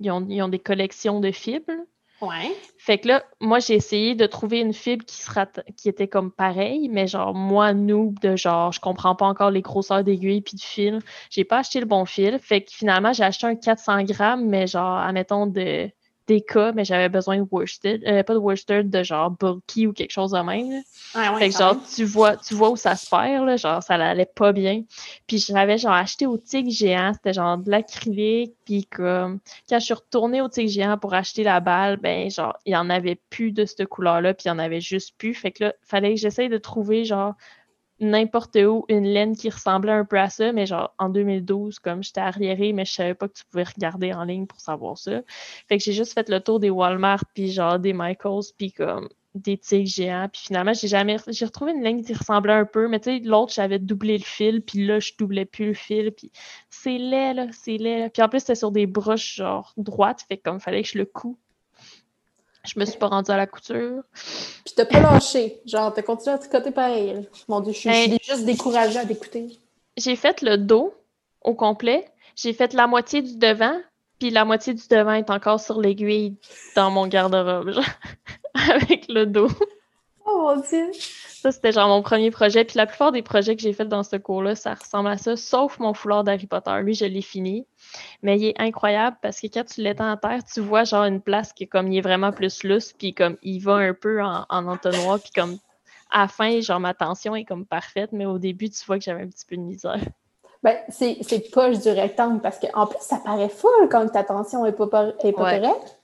Ils ont, ils ont des collections de fibres.
Ouais.
Fait que là, moi, j'ai essayé de trouver une fibre qui sera qui était comme pareille, mais genre, moi, nous, de genre, je comprends pas encore les grosseurs d'aiguilles puis de fil. J'ai pas acheté le bon fil. Fait que finalement, j'ai acheté un 400 grammes, mais genre, admettons, de des cas, mais j'avais besoin de worsted, euh, pas de worsted, de genre bulky ou quelque chose de même. fait que genre, tu vois, tu vois où ça se perd, là, genre, ça allait pas bien. Puis j'avais genre acheté au tigre géant, c'était genre de l'acrylique, puis comme, quand je suis retournée au tigre géant pour acheter la balle, ben genre, il y en avait plus de cette couleur-là, puis il y en avait juste plus. Fait que là, fallait que j'essaye de trouver genre n'importe où une laine qui ressemblait un peu à ça, mais genre en 2012, comme j'étais arriérée, mais je savais pas que tu pouvais regarder en ligne pour savoir ça. Fait que j'ai juste fait le tour des Walmart, puis genre des Michaels, puis comme des tigres géants. Puis finalement, j'ai jamais. J'ai retrouvé une ligne qui ressemblait un peu, mais tu sais, l'autre, j'avais doublé le fil, puis là, je doublais plus le fil. Puis c'est laid, là, c'est laid. Puis en plus, c'était sur des broches, genre, droites, fait comme fallait que je le coupe. Je me suis pas rendue à la couture.
Puis t'as pas lâché. Genre, t'as continué à tricoter pareil. Mon Dieu, je suis,
Ben-
juste découragée à d'écouter.
J'ai fait le dos au complet. J'ai fait la moitié du devant, puis la moitié du devant est encore sur l'aiguille dans mon garde-robe, genre, avec le dos.
Oh mon Dieu!
Ça, c'était genre mon premier projet. Puis la plupart des projets que j'ai faits dans ce cours-là, ça ressemble à ça, sauf mon foulard d'Harry Potter. Lui, je l'ai fini. Mais il est incroyable parce que quand tu l'étends à terre, tu vois genre une place qui est comme, il est vraiment plus lousse, puis comme, il va un peu en, en entonnoir, puis comme, à la fin, genre, ma tension est comme parfaite, mais au début, tu vois que j'avais un petit peu de misère.
Ben, c'est c'est poche du rectangle parce qu'en plus, ça paraît full quand ta tension est pas, est pas
Ouais.
correcte.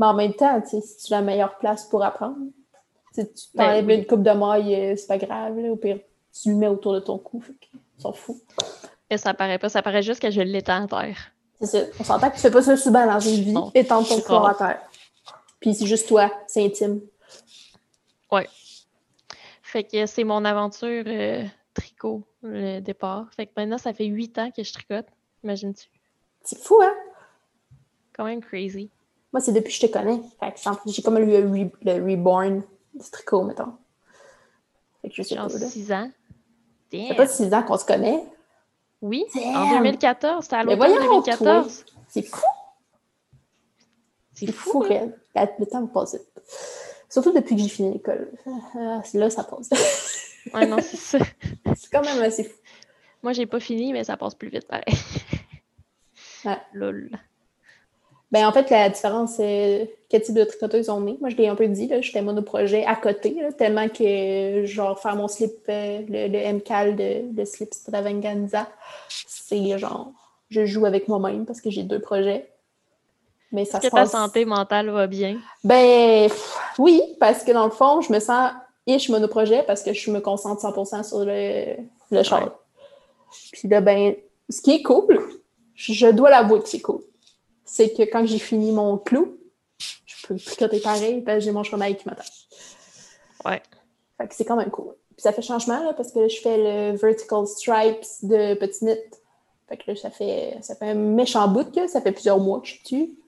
Mais en même temps, tu sais, si tu as la meilleure place pour apprendre, tu
Ben
t'enlèves
oui.
une coupe de maille, euh, c'est pas grave. là. au pire, tu le mets autour de ton cou. Fait que, on s'en fout.
Et ça paraît pas, ça paraît juste que je l'étends à terre.
C'est ça. On s'entend que tu fais pas ça souvent dans une vie, étendre ton corps à terre. Puis c'est juste toi, c'est intime.
Fait que c'est mon aventure euh, tricot, le départ. Fait que maintenant, ça fait huit ans que je tricote. Imagines-tu?
C'est fou, hein?
Quand même crazy.
Moi, c'est depuis que je te connais. Fait que j'ai comme le, re- le reborn du tricot, mettons. Fait que je pas, là.
six ans.
Ça
Damn.
fait pas six ans qu'on se connaît.
Oui,
Damn.
en 2014. C'était à
Mais
l'automne
voyons,
2014.
C'est fou,
C'est fou.
fou,
hein?
Le temps me passe vite. Surtout depuis que j'ai fini l'école. Ah, Là, ça passe.
Ouais, non, c'est ça.
c'est quand même assez fou.
Moi, j'ai pas fini, mais ça passe plus vite, pareil.
Ouais.
Lol.
Ben, en fait, la différence, c'est quel type de tricoteuse on est. Moi, je l'ai un peu dit, là, j'étais monoprojet à côté, là, tellement que, genre, faire mon slip, euh, le, le MCAL de, de slip Stravaganza, c'est genre, je joue avec moi-même parce que j'ai deux projets. Mais ça
Est-ce
se
que ta
passe...
santé mentale va bien?
Ben, pff, oui, parce que dans le fond, je me sens ish monoprojet parce que je me concentre 100% sur le, le char.
Ouais.
Puis là, ben, ce qui est cool, je dois l'avouer que c'est cool, c'est que quand j'ai fini mon clou, je peux tricoter pareil parce que j'ai mon chandail qui m'attend.
Ouais.
Fait que c'est quand même cool. Puis ça fait changement, là, parce que là, je fais le Vertical Stripes de Petit Knit. Fait que là, ça fait, ça fait un méchant bout, que ça fait plusieurs mois que je suis dessus.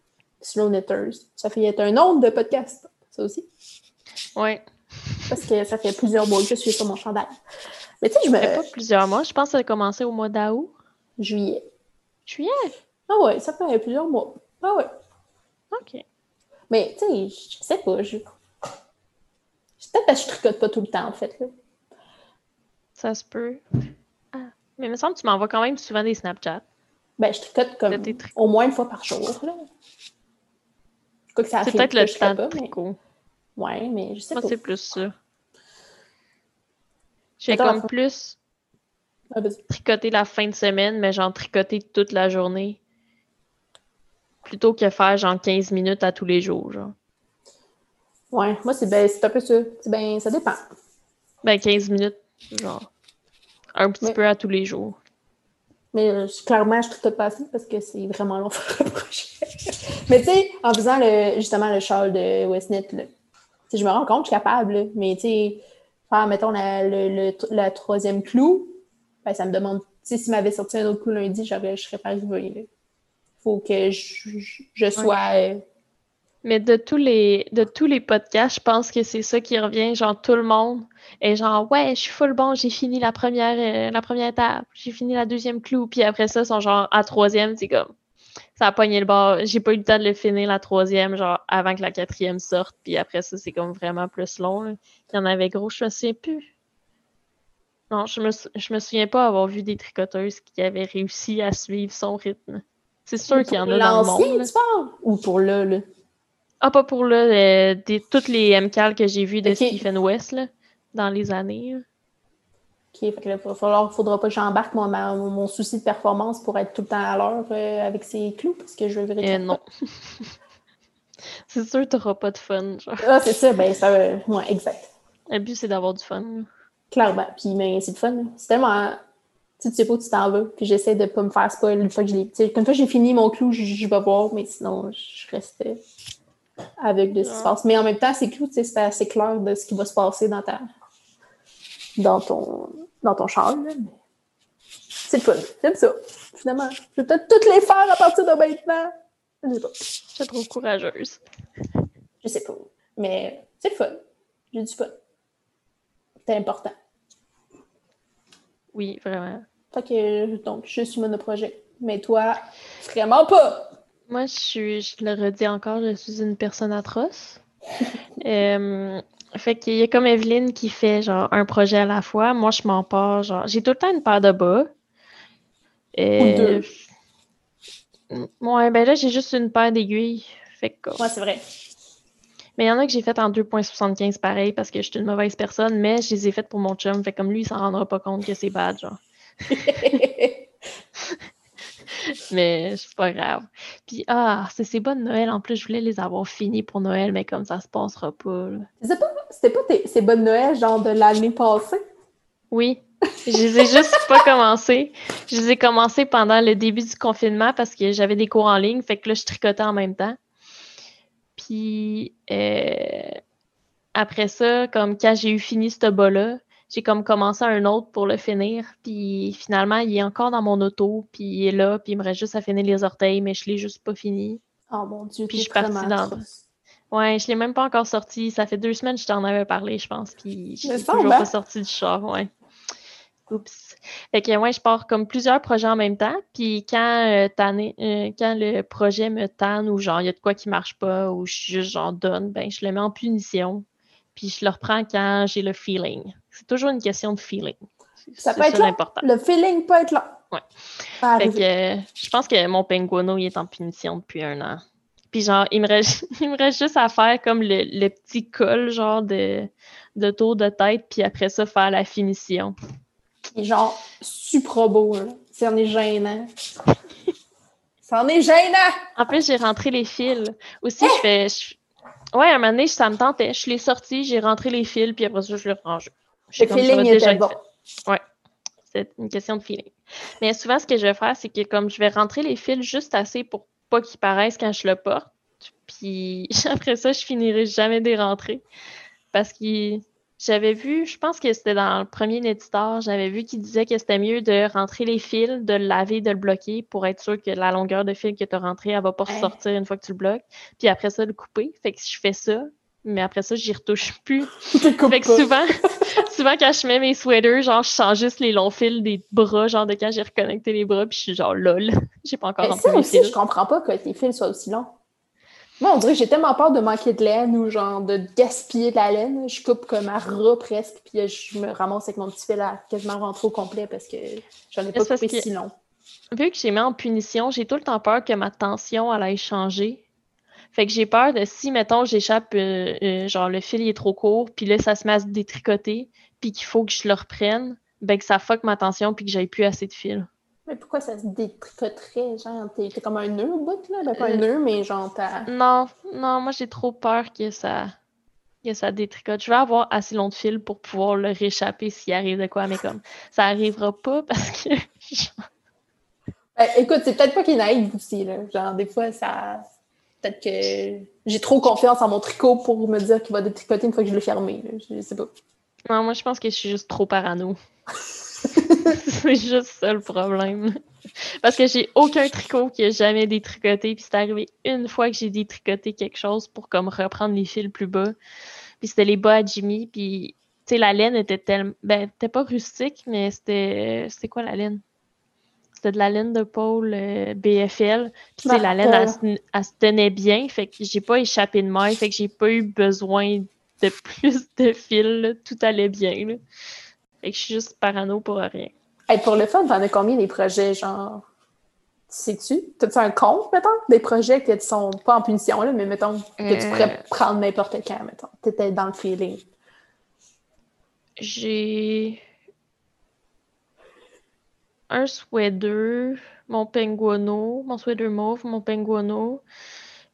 Slow Knitters. Ça fait être un nombre de podcasts, ça aussi.
Ouais.
Parce que ça fait plusieurs mois que je suis sur mon chandail. Mais tu sais, je me...
Ça fait pas plusieurs mois. Je pense que ça a commencé au mois d'août.
Juillet.
Juillet?
Ah ouais, ça fait plusieurs mois. Ah ouais.
OK.
Mais tu sais, je sais pas. Je... Peut-être parce que je tricote pas tout le temps, en fait. Là.
Ça se peut. Ah. Mais il me semble que tu m'envoies quand même souvent des Snapchats.
Ben, je tricote comme au moins une fois par jour.
C'est peut-être le temps de
pas, mais...
tricot.
Ouais, mais je sais
Moi,
pas.
c'est plus ça. J'ai comme plus
Ah,
tricoter la fin de semaine, mais genre tricoter toute la journée. Plutôt que faire genre 15 minutes à tous les jours, genre.
Ouais, moi, c'est ben, un peu ça. Ben, ça dépend.
Ben 15 minutes, genre. Un petit peu à tous les jours.
Mais euh, clairement, je tricote pas assez parce que c'est vraiment long faire un projet. mais tu sais, en faisant le, justement le châle de Westnet, là, je me rends compte que je suis capable. là. mais tu sais, faire, mettons, la, le, le- la troisième clou, ben, ça me demande. Tu sais, s'il m'avait sorti un autre clou lundi, je serais pas arrivée. Faut que je, sois. euh,
Mais de tous les de tous les podcasts, je pense que c'est ça qui revient, genre tout le monde est genre ouais, je suis full bon, j'ai fini la première euh, la première étape, j'ai fini la deuxième clou, puis après ça, ils sont genre à troisième, c'est comme ça a pogné le bord, j'ai pas eu le temps de le finir la troisième, genre avant que la quatrième sorte, puis après ça, c'est comme vraiment plus long. là. Il y en avait gros, je me souviens plus. Non, je me, je me souviens pas avoir vu des tricoteuses qui avaient réussi à suivre son rythme. C'est sûr qu'il y en a dans le monde.
tu parles? Ou pour là, là?
Ah, pas pour là, euh, des, toutes les MCAL que j'ai vues de. Stephen West là, dans les années. là.
OK, fait que là, falloir, faudra pas que j'embarque mon, souci de performance pour être tout le temps à l'heure euh, avec ces clous, parce que je vais
Euh, non. c'est sûr que t'auras pas de fun. Genre.
Ah, c'est ça, ben ça, euh, ouais, exact.
Le but, c'est d'avoir du fun.
Clairement. Puis, mais c'est le fun. C'est tellement. Tu sais pas où tu t'en vas. Puis j'essaie de pas me faire spoil une fois que je l'ai. Une fois que j'ai fini mon clou, je, vais voir, mais sinon, je restais avec de ce qui se passe. Mais en même temps, c'est clou, tu sais, c'est assez clair de ce qui va se passer dans ta. dans ton. dans ton char. C'est le fun. J'aime ça. Finalement. Je vais peut-être toutes les faire à partir de maintenant. Je sais pas. Je
suis trop courageuse.
Je sais pas. Mais c'est le fun. J'ai du fun. C'est important.
Oui, vraiment.
Fait que, donc, je suis monoprojet. Mais toi, vraiment pas!
Moi, je suis, je le redis encore, je suis une personne atroce. euh, fait qu'il y a comme Evelyne qui fait genre un projet à la fois. Moi, je m'en pars, genre, j'ai tout le temps une paire de bas.
Euh,
ouais, ben là, j'ai juste une paire d'aiguilles. Fait que.
Ouais, c'est vrai.
Mais il y en a que j'ai fait en 2.75 pareil parce que je suis une mauvaise personne, mais je les ai faites pour mon chum. Fait comme lui, il s'en rendra pas compte que c'est bad, genre. mais c'est pas grave. Puis, ah, c'est ces bonnes Noël. En plus, je voulais les avoir finis pour Noël, mais comme ça se passera pas.
C'était pas, c'était pas ces bonnes Noël, genre de l'année passée?
Oui. Je les ai juste pas commencé. Je les ai commencés pendant le début du confinement parce que j'avais des cours en ligne. Fait que là, je tricotais en même temps. Puis euh, après ça, comme quand j'ai eu fini ce bas-là, j'ai comme commencé un autre pour le finir. Puis finalement, il est encore dans mon auto, puis il est là, puis il me reste juste à finir les orteils, mais je l'ai juste pas fini.
Oh mon dieu,
puis je suis partie dans. Ouais, je l'ai même pas encore sorti. Ça fait deux semaines que je t'en avais parlé, je pense. Puis je suis toujours pas sorti du char, ouais. Oups. Fait que ouais, je pars comme plusieurs projets en même temps. Puis quand, euh, euh, quand le projet me tanne ou genre il y a de quoi qui marche pas ou je suis juste genre donne, ben je le mets en punition. Puis je le reprends quand j'ai le feeling. C'est toujours une question de feeling.
Ça peut être important. Le feeling peut être là.
Ouais. Fait que euh, je pense que mon penguino, il est en punition depuis un an. Puis genre, il me reste, il me reste juste à faire comme le, le petit col, genre de, de tour de tête, puis après ça, faire la finition.
Il est genre super beau, là. en est gênant. en est gênant!
En plus, j'ai rentré les fils. Aussi, je fais. Ouais, un moment donné, ça me tentait. Je l'ai sorti, j'ai rentré les fils, puis après ça, je l'ai rangé.
Le feeling était bon.
Ouais. C'est une question de feeling. Mais souvent, ce que je vais faire, c'est que comme je vais rentrer les fils juste assez pour pas qu'ils paraissent quand je le porte, puis après ça, je finirai jamais de les rentrer. Parce qu'il j'avais vu, je pense que c'était dans le premier éditeur, j'avais vu qu'il disait que c'était mieux de rentrer les fils, de le laver, de le bloquer pour être sûr que la longueur de fil que tu as rentré, elle va pas ressortir une fois que tu le bloques. Puis après ça, le couper. Fait que je fais ça, mais après ça, j'y retouche plus. fait que souvent, souvent quand je mets mes sweaters, genre, je change juste les longs fils des bras, genre de quand j'ai reconnecté les bras, puis je suis genre lol. j'ai pas encore rentré mes
aussi, Je comprends pas que tes fils soient aussi longs. Moi, on dirait que j'ai tellement peur de manquer de laine ou genre de gaspiller de la laine. Je coupe comme rat presque, puis je me ramasse avec mon petit fil à quasiment rentrer au complet parce que j'en ai pas coupé si long.
Vu que j'ai mis en punition, j'ai tout le temps peur que ma tension allait changer. Fait que j'ai peur de si, mettons, j'échappe, euh, euh, genre le fil est trop court, puis là, ça se met à se détricoter, puis qu'il faut que je le reprenne, ben que ça fuck ma tension, puis que j'aille plus assez de fil.
Mais pourquoi ça se détricoterait? Genre, t'es comme un nœud au bout, là? Ben, pas un euh, nœud, mais genre, t'as...
Non, non, moi, j'ai trop peur que ça... que ça détricote. Je vais avoir assez long de fil pour pouvoir le réchapper s'il arrive de quoi, mais comme, ça arrivera pas parce que...
ben, écoute, c'est peut-être pas qu'il naïve aussi, là. Genre, des fois, ça... Peut-être que j'ai trop confiance en mon tricot pour me dire qu'il va détricoter une fois que je l'ai fermé, Je sais pas.
Non, moi, je pense que je suis juste trop parano. c'est juste ça le problème. Parce que j'ai aucun tricot qui a jamais détricoté. Puis c'est arrivé une fois que j'ai détricoté quelque chose pour comme reprendre les fils plus bas. Puis c'était les bas à Jimmy. Puis tu sais, la laine était tellement. Ben, c'était pas rustique, mais c'était. C'était quoi la laine? C'était de la laine de pôle euh, BFL. Puis la laine, elle, se tenait bien. Fait que j'ai pas échappé de maille. Fait que j'ai pas eu besoin de plus de fils. Tout allait bien. Là. Fait que je suis juste parano pour rien.
Hey, pour le fun, t'en as combien des projets, genre? Sais-tu? T'as-tu un compte, mettons? Des projets qui sont pas en punition, là, mais mettons, que tu pourrais euh. prendre n'importe quand, mettons. T'étais dans le feeling.
J'ai un sweater, mon penguano, mon sweater mauve, mon penguano.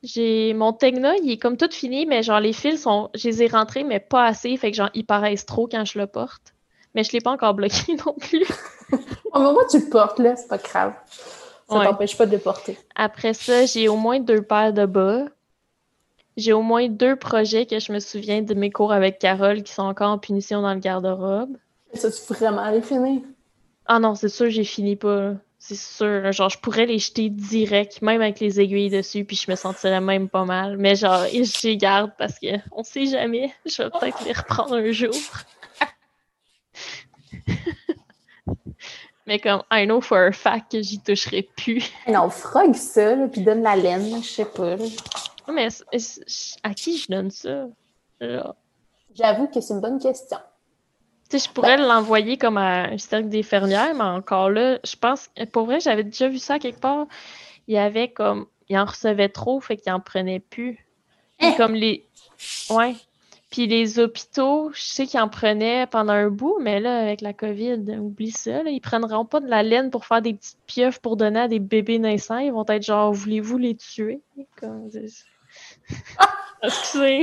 J'ai mon Tegna, il est comme tout fini, mais genre les fils sont. Je les ai rentrés, mais pas assez. Fait que genre ils paraissent trop quand je le porte. Mais je l'ai pas encore bloqué non plus.
Au moment où tu le portes, là, c'est pas grave. Ça t'empêche pas de le porter.
Après ça, j'ai au moins deux paires de bas. J'ai au moins deux projets que je me souviens de mes cours avec Carole qui sont encore en punition dans le garde-robe.
Ça, tu vraiment les finir?
Ah non, c'est sûr, j'ai fini pas. C'est sûr. Genre, je pourrais les jeter direct, même avec les aiguilles dessus, puis je me sentirais même pas mal. Mais genre, je les garde parce que on sait jamais. Je vais peut-être les reprendre un jour. Mais comme, I know for a fact que j'y toucherai plus.
Non, frog ça, là, puis donne la laine, je sais pas.
Mais à qui je donne ça?
J'avoue que c'est une bonne question.
Sais, je pourrais ben l'envoyer comme à un cercle des fermières, mais encore là, je pense, pour vrai, j'avais déjà vu ça quelque part. Il y avait comme, il en recevait trop, fait qu'il en prenait plus. Eh! Comme les, ouais. Puis les hôpitaux, je sais qu'ils en prenaient pendant un bout, mais là, avec la COVID, oublie ça. Là, ils prendront pas de la laine pour faire des petites pieuvres pour donner à des bébés naissants. Ils vont être genre, voulez-vous les tuer? Comme...
Excusez.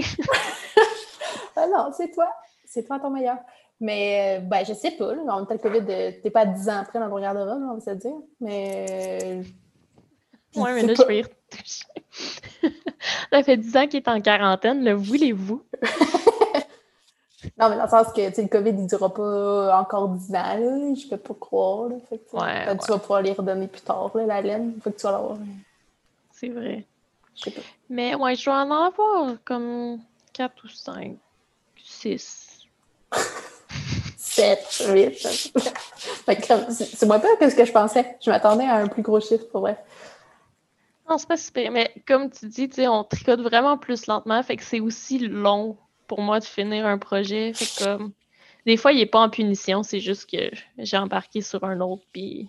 ah non, c'est toi. C'est toi ton meilleur. Mais, euh, ben, je sais pas. Là, en même temps, le COVID, euh, t'es pas 10 ans après dans ton garde-robe, on va se dire. Mais.
Ouais, mais là, je vais y retoucher. Ça fait 10 ans qu'il est en quarantaine, le voulez-vous?
non, mais dans le sens que le COVID, il ne durera pas encore 10 ans, là. je peux pas croire. Là. Fait que, ouais, Tu vas pouvoir les redonner plus tard, là, la laine. Faut que tu vas l'avoir.
C'est vrai. Mais ouais, je dois en avoir comme 4 ou 5, 6.
7, 8. c'est moins peur que ce que je pensais. Je m'attendais à un plus gros chiffre pour vrai.
Non, c'est pas super. Mais comme tu dis, on tricote vraiment plus lentement. Fait que c'est aussi long pour moi de finir un projet. Fait. Des fois, il est pas en punition, c'est juste que j'ai embarqué sur un autre. Puis.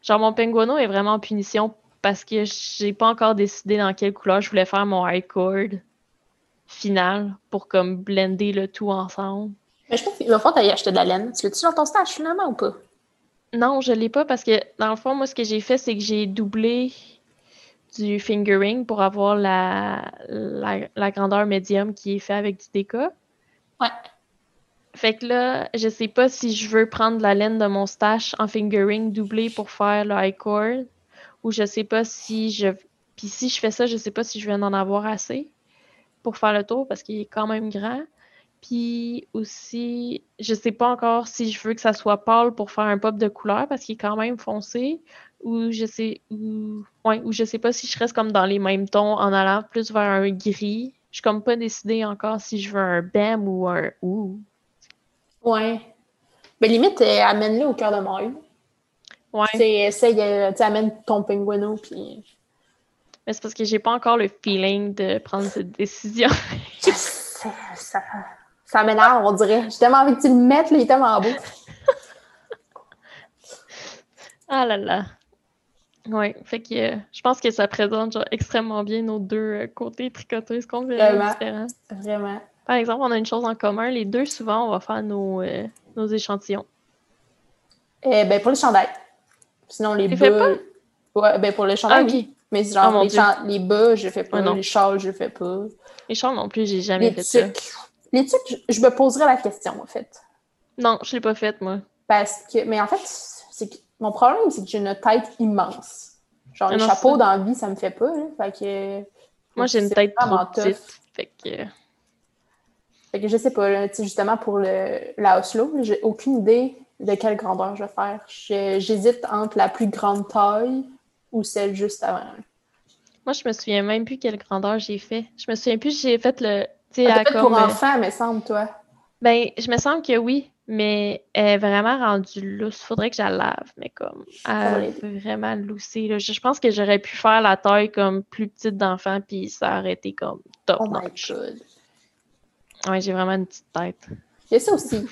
Genre, mon penguino est vraiment en punition parce que j'ai pas encore décidé dans quelle couleur je voulais faire mon high cord final pour comme blender le tout ensemble.
Mais je pense qu'au fond, tu acheté de la laine. Tu l'as-tu dans ton stage finalement ou pas?
Non, je l'ai pas parce que dans le fond, moi, ce que j'ai fait, c'est que j'ai doublé du fingering pour avoir la, la, grandeur médium qui est fait avec du déca.
Ouais.
Fait que là, je sais pas si je veux prendre la laine de mon stash en fingering doublé pour faire le high cord ou je sais pas si je. Puis si je fais ça, je sais pas si je vais en avoir assez pour faire le tour parce qu'il est quand même grand. Puis aussi, je sais pas encore si je veux que ça soit pâle pour faire un pop de couleur parce qu'il est quand même foncé ou je sais ou, ouais, ou je sais pas si je reste comme dans les mêmes tons en allant plus vers un gris. Je suis comme pas décidée encore si je veux un BAM ou un ou.
Ouais. Mais limite, euh, amène-le au cœur de mon
Ouais.
Essaye, euh, tu amènes ton pingouino puis.
Mais c'est parce que j'ai pas encore le feeling de prendre cette décision.
ça, ça m'énerve, on dirait. J'ai tellement envie que tu le mettes, là, il est tellement beau.
ah là là. Oui, fait que euh, je pense que ça présente genre, extrêmement bien nos deux euh, côtés tricoteuses complètement différents.
Vraiment.
Par exemple, on a une chose en commun. Les deux, souvent, on va faire nos, euh, nos échantillons.
Eh ben, pour les chandails. Sinon, les bas. Ouais, ben, pour les chandails, ah, oui. Mais genre, oh, les, les, bas, je fais pas. les châles, je fais pas.
Les châles non plus, j'ai jamais fait ça.
Les trucs, je me poserai la question, en fait.
Non, je l'ai pas faite, moi.
Parce que, mais en fait, c'est que mon problème, c'est que j'ai une tête immense. Genre, les chapeaux dans la vie, ça me fait pas. Fait que.
Moi, j'ai une tête trop petite. Fait que.
Fait que je sais pas, là, justement, pour le, la Oslo, j'ai aucune idée de quelle grandeur je vais faire. J'hésite entre la plus grande taille ou celle juste avant.
Moi, je me souviens même plus quelle grandeur j'ai fait. Je me souviens plus, j'ai fait le
ah, pour euh, enfant, me semble, toi.
Ben, je me semble que oui, mais elle est vraiment rendue lousse. Faudrait que je la lave, mais comme, elle est vraiment loussée. Je, pense que j'aurais pu faire la taille comme plus petite d'enfant, puis ça aurait été comme top oh notch. Ouais, j'ai vraiment une petite tête.
Il y a ça aussi.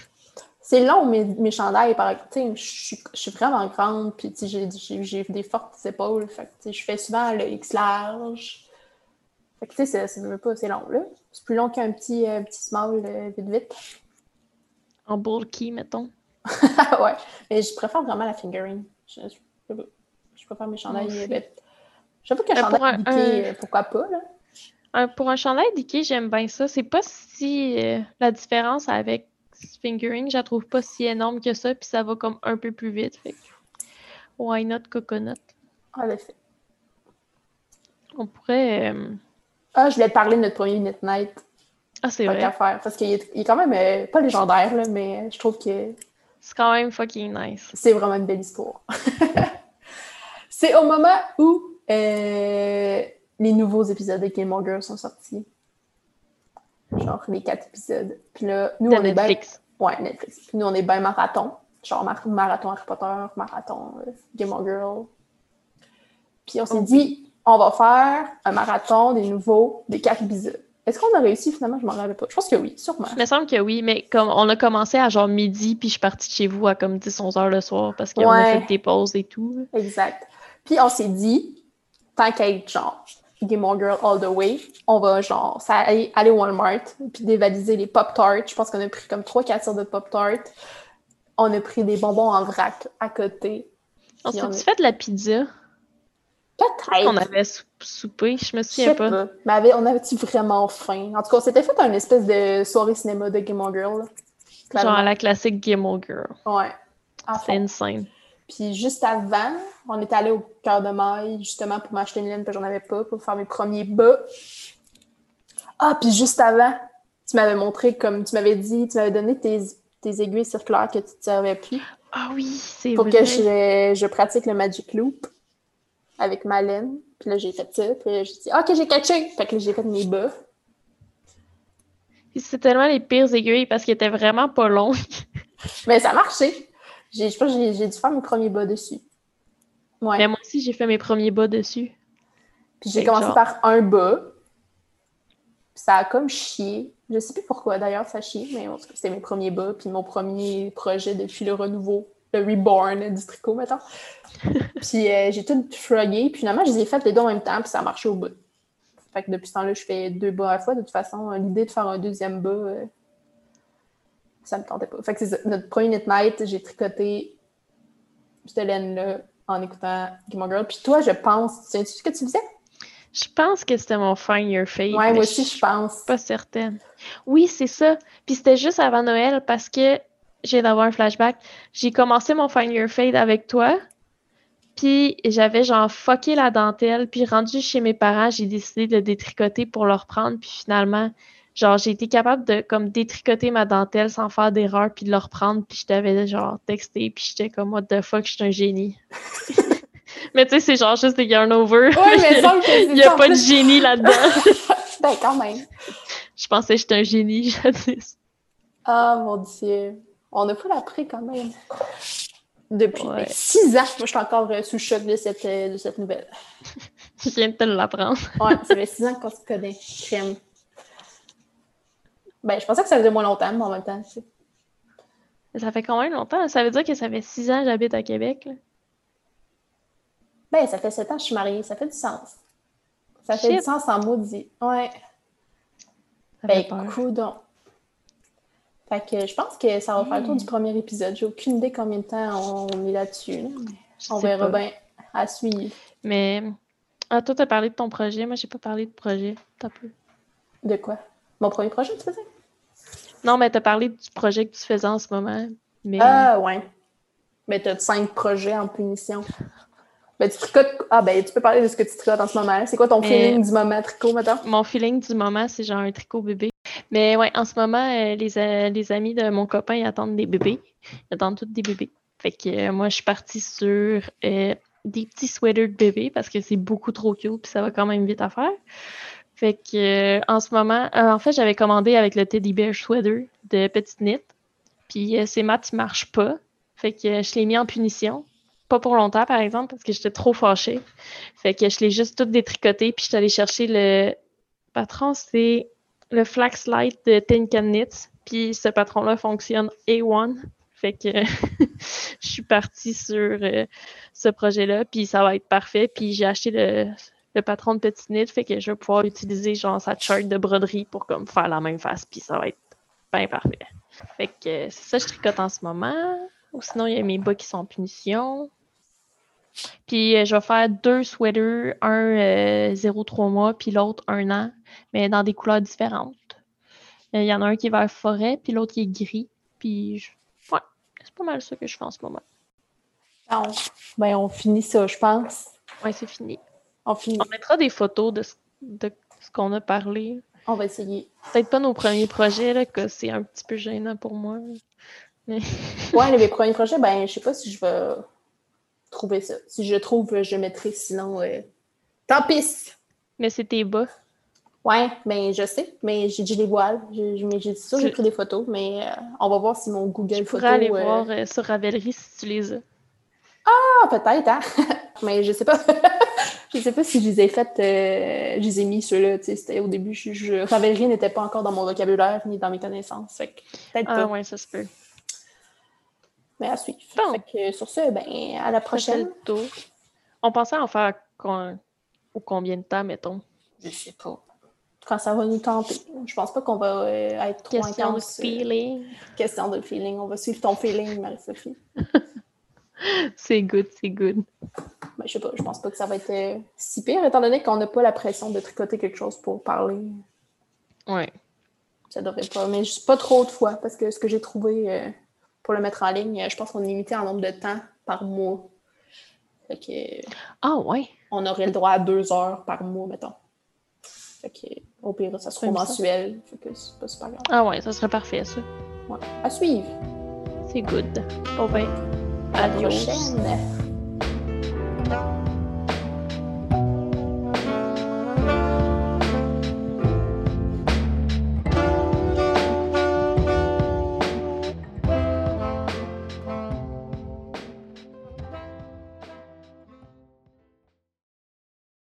C'est long, mes, mes chandails. Par, je suis vraiment grande, puis j'ai des fortes épaules. Fait, je fais souvent le X large. Fait que, tu sais, c'est pas, c'est long, là. C'est plus long qu'un petit, euh, petit small euh, vite vite.
En bulky, mettons.
ouais. Mais je préfère vraiment la fingering. Je, préfère mes chandails. Euh, J'avoue le chandail un, pourquoi pas, là.
pour un chandail d'Ikea, j'aime bien ça. C'est pas si la différence avec fingering, je la trouve pas si énorme que ça, puis ça va comme un peu plus vite. Fait why not coconut?
En effet.
On pourrait. euh,
Ah, je voulais te parler de notre premier Minute Night.
Ah, c'est vrai.
faire. Parce qu'il est, il est quand même euh, pas légendaire, là, mais je trouve que
C'est quand même fucking nice.
c'est vraiment une belle histoire. c'est au moment où euh, les nouveaux épisodes de Game of Girls sont sortis. Genre les quatre épisodes. Puis là, nous,
De
on est bien.
Netflix.
Ouais, Netflix. Puis nous, on est bien marathon. Genre mar- marathon Harry Potter, marathon euh, Game of Girl. Puis on s'est
Oh.
dit, on va faire un marathon des nouveaux, des quatre épisodes. Est-ce qu'on a réussi finalement? Je m'en rappelle pas. Je pense que oui, sûrement.
Il me semble que oui, mais comme on a commencé à genre midi, puis je suis partie de chez vous à comme 10-11 heures le soir parce qu'on a
Ouais.
fait des pauses et tout.
Exact. Puis on s'est dit, tant qu'à être genre Game Girl all the way, on va genre ça, aller, aller au Walmart puis dévaliser les Pop-Tarts. Je pense qu'on a pris comme 3-4 sortes de Pop-Tarts. On a pris des bonbons en vrac à côté.
On
Puis on
s'est
est-
fait de la pizza
Peut-être.
qu'on avait sou- soupé, je me souviens pas.
pas. Mais avait- on avait-tu vraiment faim? En tout cas, on s'était fait une espèce de soirée cinéma de Game of Girl. là.
Genre la classique Game of Girl.
Ouais.
C'est insane.
Puis juste avant, on est allé au cœur de maille, justement, pour m'acheter une laine, que j'en avais pas, pour faire mes premiers bas. Ah, puis juste avant, tu m'avais montré, comme tu m'avais dit, tu m'avais donné tes, tes aiguilles circulaires que tu te servais plus
Ah oui, c'est
pour
vrai.
que je, je pratique le Magic Loop avec ma laine. Puis là, j'ai fait ça. Puis là, j'ai dit, OK, j'ai catché. Fait que là, j'ai fait mes bas.
Puis C'est tellement les pires aiguilles parce qu'ils étaient vraiment pas longs.
Mais ça a marché. J'ai- Je pense que j'ai j'ai dû faire mes premiers bas dessus. Ouais.
Mais moi aussi, j'ai fait mes premiers bas dessus.
Puis j'ai commencé
genre-
par un bas. Puis ça a comme chié. Je sais plus pourquoi d'ailleurs ça chie, mais en tout cas, c'était mes premiers bas. Puis mon premier projet depuis le renouveau, le reborn du tricot, mettons. puis euh, j'ai tout shrugué. Puis finalement, je les ai fait les deux en même temps, puis ça a marché au bout. Fait que depuis ce temps-là, je fais deux bas à la fois. De toute façon, l'idée de faire un deuxième bas, euh, ça me tentait pas. Fait que c'est. Notre premier Knit Night, j'ai tricoté cette laine-là en écoutant Game of Girl. Puis toi, je pense, tu sais ce que tu faisais?
Je pense que c'était mon Find Your Fate.
Ouais, moi aussi, je pense.
suis pas certaine. Oui, c'est ça. Puis c'était juste avant Noël parce que j'ai d'avoir un flashback. J'ai commencé mon Find Your Fate avec toi. Puis j'avais genre fucké la dentelle. Puis rendu chez mes parents, j'ai décidé de détricoter pour le reprendre. Puis finalement, genre j'ai été capable de comme détricoter ma dentelle sans faire d'erreur puis de le reprendre. Puis je t'avais genre texté. Puis j'étais comme what the fuck, je suis un génie. mais tu sais, c'est genre juste des yarn over.
Ouais, mais il
n'y a pas de génie là-dedans.
Ben, quand même.
Je pensais que j'étais un génie jadis.
Ah, mon Dieu. On a pas l'appris quand même. Depuis
Ouais.
six ans. Moi, je suis encore euh, sous le choc de cette, euh, de cette nouvelle.
Je viens de te l'apprendre.
Ouais, ça fait six ans qu'on se connaît. Crème. Ben, je pensais que ça faisait moins longtemps, mais en même temps, tu sais.
Ça fait quand même longtemps. Ça veut dire que ça fait six ans que j'habite à Québec. là.
Ben, ça fait sept ans que je suis mariée. Ça fait du sens. Ça fait
Shit.
du sens en maudit. Ouais.
Ça
Ben.
Fait
que je pense que ça va faire le tour du premier épisode. J'ai aucune idée combien de temps on est là-dessus. là, On verra
pas.
bien à suivre.
Mais ah, toi, t'as parlé de ton projet. Moi, j'ai pas parlé de projet. T'as peu.
De quoi? Mon premier projet, tu faisais?
Non, mais t'as parlé du projet que tu faisais en ce moment. Mais
Ah, ouais. Mais t'as cinq projets en punition. Ben, tu tricotes... Ah, ben, tu peux parler de ce que tu tricotes en ce moment. C'est quoi ton feeling du moment tricot, maintenant?
mon feeling du moment, c'est genre un tricot bébé. Mais ouais, en ce moment, euh, les, a- les amis de mon copain, ils attendent des bébés. Ils attendent tous des bébés. Fait que euh, moi, je suis partie sur euh, des petits sweaters de bébé parce que c'est beaucoup trop cute puis ça va quand même vite à faire. Fait que euh, en ce moment, euh, en fait, j'avais commandé avec le Teddy Bear Sweater de Petite Knit. Puis euh, ces maths, ils marchent pas. Fait que euh, je l'ai mis en punition. Pas pour longtemps, par exemple, parce que j'étais trop fâchée. Fait que je l'ai juste tout détricoté, puis je suis allée chercher le patron, c'est le Flax Light de Tin Can Knits. Puis ce patron-là fonctionne A1. Fait que je suis partie sur euh, ce projet-là, puis ça va être parfait. Puis j'ai acheté le, patron de Petit Knit, fait que je vais pouvoir utiliser genre sa chart de broderie pour faire la même face, puis ça va être bien parfait. Fait que euh, c'est ça, je tricote en ce moment. Ou sinon, il y a mes bas qui sont en punition. Puis euh, je vais faire deux sweaters, un euh, 0,3 mois, puis l'autre un an, mais dans des couleurs différentes. Euh, Il y en a un qui est vert forêt, puis l'autre qui est gris. Puis, je- ouais, c'est pas mal ça que je fais en ce moment.
Ah, on- Ben, on finit ça, je pense.
Ouais, c'est fini.
On finit.
On mettra des photos de ce, de ce qu'on a parlé.
On va essayer.
Peut-être pas nos premiers projets, là, que c'est un petit peu gênant pour moi. Mais
Ouais, les premiers projets, ben, je sais pas si je vais trouver ça. Si je trouve, je mettrai. Sinon, euh, tant pis.
mais tes bas.
Ouais, ben, je sais, mais j'ai dit les voiles. J'ai mais j'ai dit ça, j'ai
Tu-
pris des photos, mais euh, on va voir si mon Google
Tu
Photos.
pourrais aller
euh,
voir euh, sur Ravelry si tu les as.
Ah, peut-être, hein? mais je sais pas. je sais pas si je les ai faites. euh, je les ai mis ceux-là, tu sais. C'était au début. Je, je... Ravelry n'était pas encore dans mon vocabulaire ni dans mes connaissances. Fait peut-être
Ah
pas.
ouais, ça se peut.
Mais à suivre.
Bon.
Fait que sur ce, ben, à la prochaine.
On pensait en faire con- au combien de temps, mettons?
Je sais pas. Quand ça va nous tenter. Je pense pas qu'on va euh, être trop
Question de
intense. euh,
feeling.
Question de feeling. On va suivre ton feeling, Marie-Sophie.
C'est good, c'est good.
Ben, je sais pas, je pense pas que ça va être euh, si pire, étant donné qu'on n'a pas la pression de tricoter quelque chose pour parler.
Ouais.
Ça devrait pas. Mais pas trop de fois, parce que ce que j'ai trouvé pour le mettre en ligne, je pense qu'on est limité en nombre de temps par mois. Fait que
Ah ouais.
on aurait le droit à deux heures par mois, mettons. Fait que au pire, ça sera
J'aime ça.
mensuel. Fait que c'est pas super grave.
Ah ouais, ça serait parfait, ça.
Ouais. À suivre.
C'est good. Bon ben,
À la
adios.
prochaine.